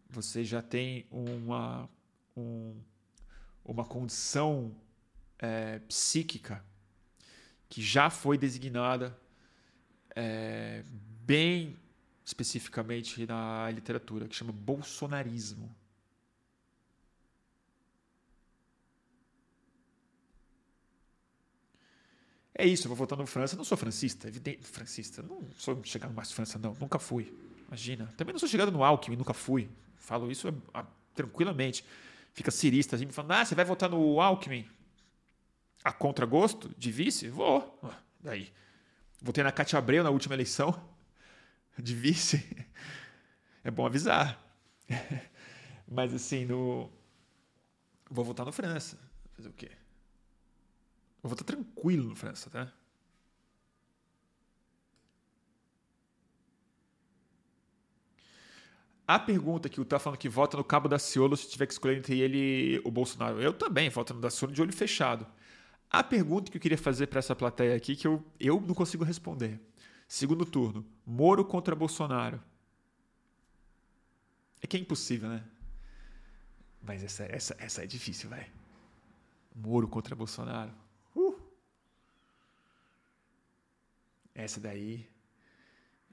você já tem uma, um, uma condição é, psíquica que já foi designada é, bem especificamente na literatura, que chama bolsonarismo. É isso, eu vou votar no França. não sou francista, evidente. Francista, não sou chegado mais França, não. Nunca fui. Imagina. Também não sou chegado no Alckmin, nunca fui. Falo isso ah, tranquilamente. Fica cirista assim, me falando: ah, você vai votar no Alckmin? A contragosto de vice? Vou. Ah, daí. Votei na Cátia Abreu na última eleição de vice. É bom avisar. Mas assim, no. Vou votar no França. Fazer o quê? Eu vou estar tranquilo no França, tá? A pergunta que o tá falando que vota no Cabo da Ciolo se tiver que escolher entre ele e o Bolsonaro. Eu também voto no Daciolo de olho fechado. A pergunta que eu queria fazer para essa plateia aqui, que eu, eu não consigo responder. Segundo turno, Moro contra Bolsonaro. É que é impossível, né? Mas essa, essa, essa é difícil, vai. Moro contra Bolsonaro. Essa daí,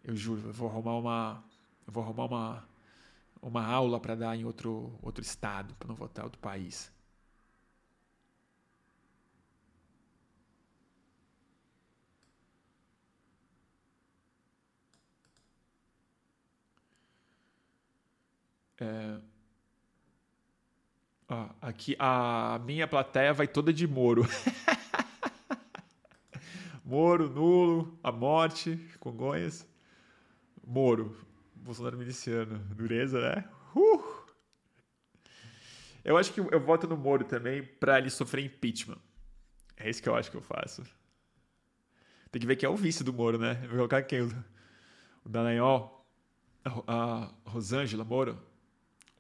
eu juro, eu vou arrumar uma, eu vou arrumar uma, uma aula para dar em outro, outro estado, para não votar outro país. É... Aqui a minha plateia vai toda de Moro. Moro, nulo, a morte, Congonhas. Moro, Bolsonaro miliciano. Dureza, né? Uh! Eu acho que eu voto no Moro também para ele sofrer impeachment. É isso que eu acho que eu faço. Tem que ver quem é o vice do Moro, né? Vou colocar quem? O Dallagnol? A Rosângela Moro?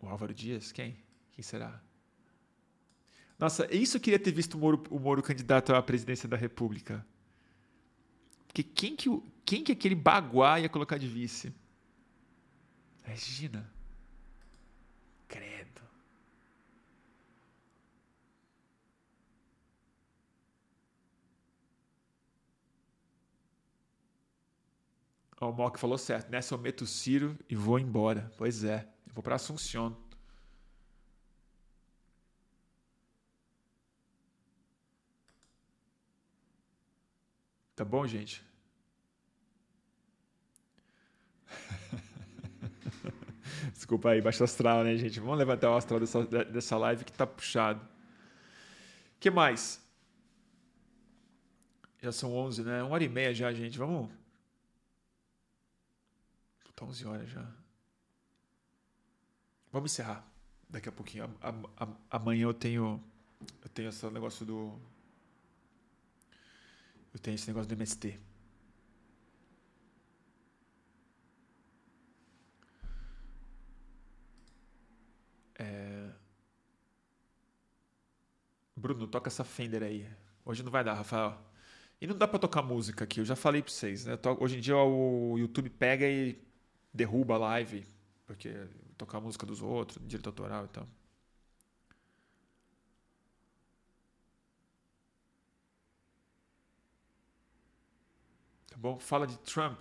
O Álvaro Dias? Quem? Quem será? Nossa, isso eu queria ter visto o Moro, o Moro candidato à presidência da República. Porque quem que, quem que aquele baguá ia colocar de vice? Imagina. Credo. O Mock falou certo. Nessa eu meto o Ciro e vou embora. Pois é. Eu vou para Assunção. Tá bom, gente? Desculpa aí, baixo astral, né, gente? Vamos levantar o astral dessa, dessa live que tá puxado. Que mais? Já são 11, né? Uma hora e meia já, gente. Vamos. Tá 11 horas já. Vamos encerrar daqui a pouquinho. Amanhã eu tenho. Eu tenho esse negócio do eu tenho esse negócio do MST. É... Bruno, toca essa Fender aí. Hoje não vai dar, Rafael. E não dá para tocar música aqui, eu já falei para vocês. Né? Hoje em dia o YouTube pega e derruba a live, porque tocar a música dos outros, direito autoral e tal. Bom? Fala de Trump.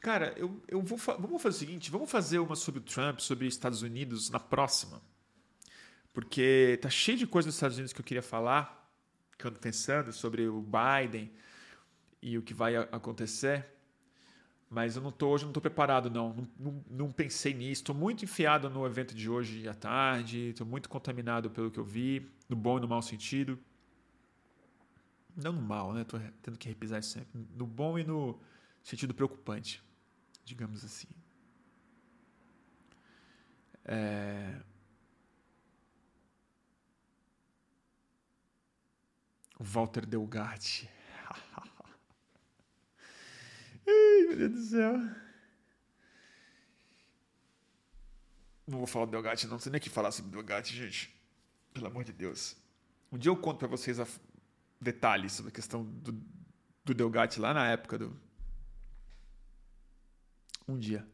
Cara, eu, eu vou vamos fazer o seguinte, vamos fazer uma sobre o Trump, sobre os Estados Unidos na próxima. Porque tá cheio de coisas dos Estados Unidos que eu queria falar, que eu ando pensando sobre o Biden e o que vai acontecer. Mas eu não tô, hoje não estou preparado, não. Não, não. não, pensei nisso. Estou muito enfiado no evento de hoje à tarde. Estou muito contaminado pelo que eu vi, no bom e no mau sentido. Não no mal, né? Tô tendo que repisar isso sempre. No bom e no sentido preocupante, digamos assim. É... Walter Delgatti. Ai, meu Deus do céu. Não vou falar do Delgatti, não. Não sei nem o que falar sobre Delgatti, gente. Pelo amor de Deus. Um dia eu conto para vocês a detalhes sobre a questão do, do Delgatti lá na época do, Um dia.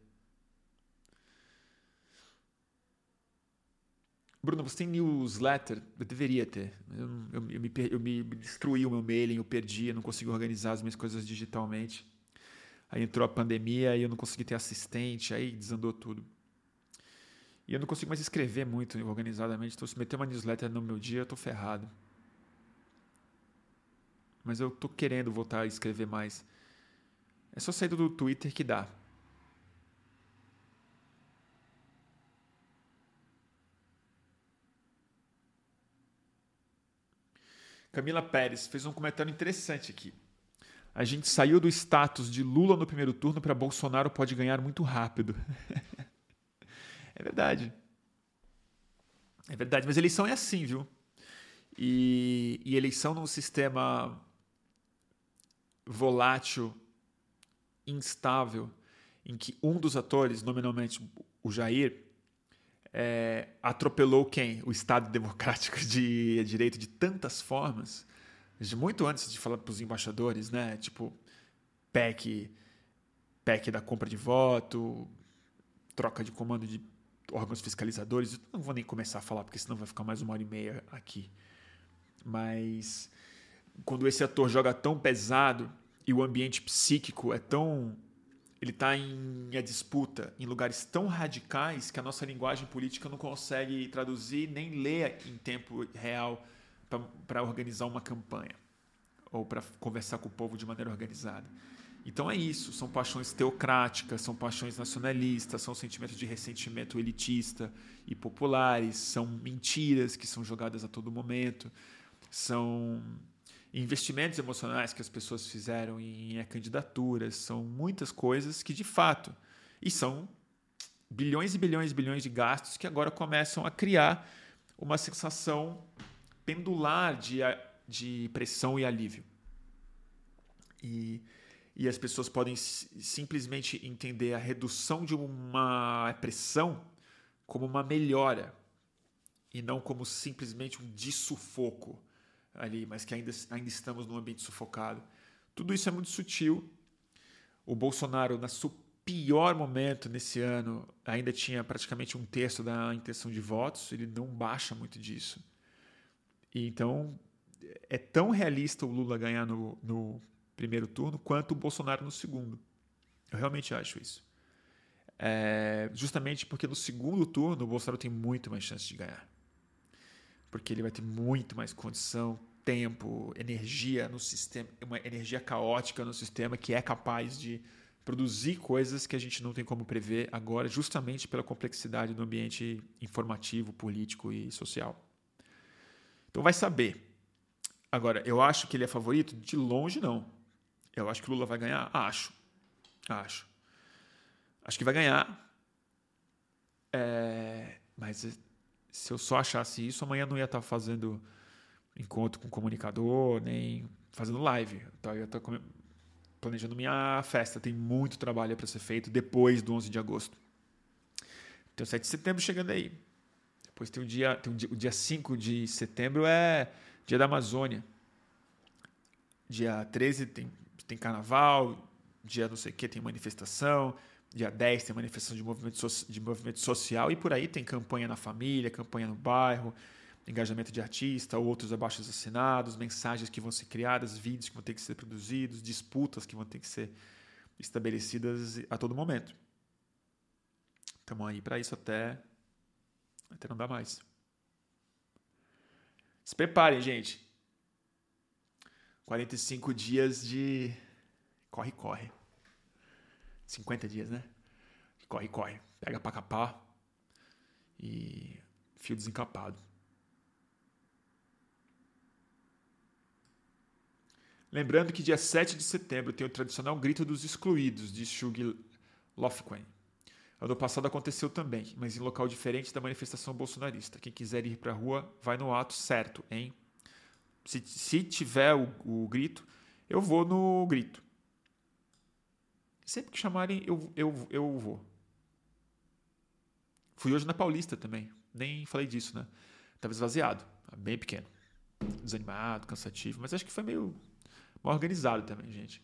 Bruno, você tem newsletter? Eu deveria ter. Eu, eu, eu, me, eu me destruí o meu mailing, eu perdi, eu não consigo organizar as minhas coisas digitalmente. Aí entrou a pandemia e eu não consegui ter assistente, aí desandou tudo. E eu não consigo mais escrever muito organizadamente, então se meter uma newsletter no meu dia, eu tô ferrado. Mas eu tô querendo voltar a escrever mais. É só sair do Twitter que dá. Camila Pérez fez um comentário interessante aqui. A gente saiu do status de Lula no primeiro turno para Bolsonaro pode ganhar muito rápido. é verdade. É verdade, mas eleição é assim, viu? E, e eleição num sistema volátil, instável, em que um dos atores, nominalmente o Jair, é, atropelou quem? O Estado Democrático de Direito de tantas formas, de muito antes de falar para os embaixadores, né? Tipo, PEC, PEC da compra de voto, troca de comando de órgãos fiscalizadores. não vou nem começar a falar, porque senão vai ficar mais uma hora e meia aqui. Mas quando esse ator joga tão pesado e o ambiente psíquico é tão ele está em a disputa em lugares tão radicais que a nossa linguagem política não consegue traduzir nem ler em tempo real para organizar uma campanha ou para conversar com o povo de maneira organizada. Então é isso, são paixões teocráticas, são paixões nacionalistas, são sentimentos de ressentimento elitista e populares, são mentiras que são jogadas a todo momento, são investimentos emocionais que as pessoas fizeram em candidaturas, são muitas coisas que de fato, e são bilhões e bilhões e bilhões de gastos que agora começam a criar uma sensação pendular de, de pressão e alívio. E, e as pessoas podem simplesmente entender a redução de uma pressão como uma melhora e não como simplesmente um dissufoco ali, mas que ainda, ainda estamos num ambiente sufocado. Tudo isso é muito sutil. O Bolsonaro, no seu pior momento nesse ano, ainda tinha praticamente um terço da intenção de votos, ele não baixa muito disso. E então, é tão realista o Lula ganhar no, no primeiro turno quanto o Bolsonaro no segundo. Eu realmente acho isso. É, justamente porque no segundo turno o Bolsonaro tem muito mais chance de ganhar. Porque ele vai ter muito mais condição, tempo, energia no sistema, uma energia caótica no sistema que é capaz de produzir coisas que a gente não tem como prever agora, justamente pela complexidade do ambiente informativo, político e social. Então vai saber. Agora, eu acho que ele é favorito? De longe, não. Eu acho que o Lula vai ganhar? Acho. Acho. Acho que vai ganhar. É... Mas se eu só achasse isso, amanhã não ia estar fazendo encontro com comunicador, nem fazendo live. Então, eu estou planejando minha festa. Tem muito trabalho para ser feito depois do 11 de agosto. Tem o 7 de setembro chegando aí. Depois tem o dia, tem o dia, o dia 5 de setembro é dia da Amazônia. Dia 13 tem, tem carnaval. Dia não sei o que tem manifestação. Dia 10 tem manifestação de movimento, de movimento social. E por aí tem campanha na família, campanha no bairro engajamento de artista, outros abaixo assinados, mensagens que vão ser criadas, vídeos que vão ter que ser produzidos, disputas que vão ter que ser estabelecidas a todo momento. Estamos aí para isso até, até não dar mais. Se preparem, gente. 45 dias de corre, corre. 50 dias, né? Corre, corre. Pega para capar e fio desencapado. Lembrando que dia 7 de setembro tem o tradicional Grito dos Excluídos, de Shug Lofgren. Ano passado aconteceu também, mas em local diferente da manifestação bolsonarista. Quem quiser ir para a rua, vai no ato certo, hein? Se, se tiver o, o grito, eu vou no grito. Sempre que chamarem, eu, eu, eu vou. Fui hoje na Paulista também. Nem falei disso, né? Tava esvaziado, bem pequeno. Desanimado, cansativo, mas acho que foi meio Mal organizado também, gente.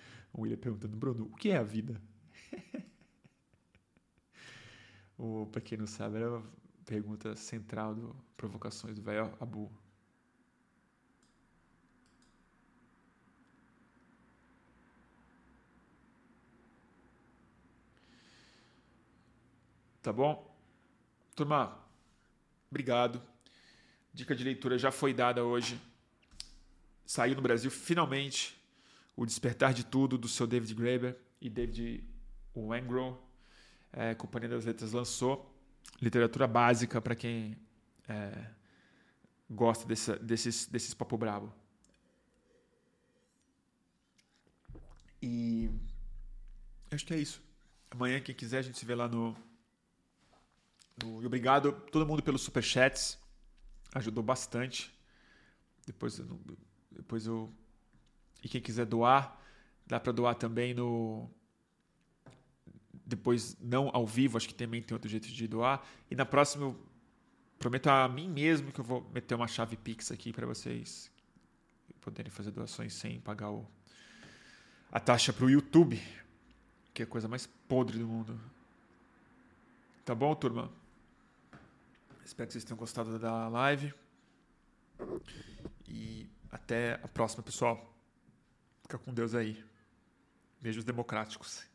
O William perguntando, Bruno, o que é a vida? o, pra quem não sabe, era a pergunta central do Provocações do velho Abu. Tá bom? Turma, obrigado. Dica de leitura já foi dada hoje. Saiu no Brasil finalmente O Despertar de Tudo do seu David Graeber e David Wengrow. É, Companhia das Letras lançou. Literatura básica para quem é, gosta desse, desses, desses papo brabo. E acho que é isso. Amanhã, quem quiser, a gente se vê lá no e obrigado todo mundo pelos superchats. Ajudou bastante. Depois, depois eu. E quem quiser doar, dá para doar também no. Depois, não ao vivo, acho que também tem outro jeito de doar. E na próxima, eu prometo a mim mesmo que eu vou meter uma chave Pix aqui para vocês poderem fazer doações sem pagar o, a taxa para o YouTube, que é a coisa mais podre do mundo. Tá bom, turma? Espero que vocês tenham gostado da live. E até a próxima, pessoal. Fica com Deus aí. Beijos democráticos.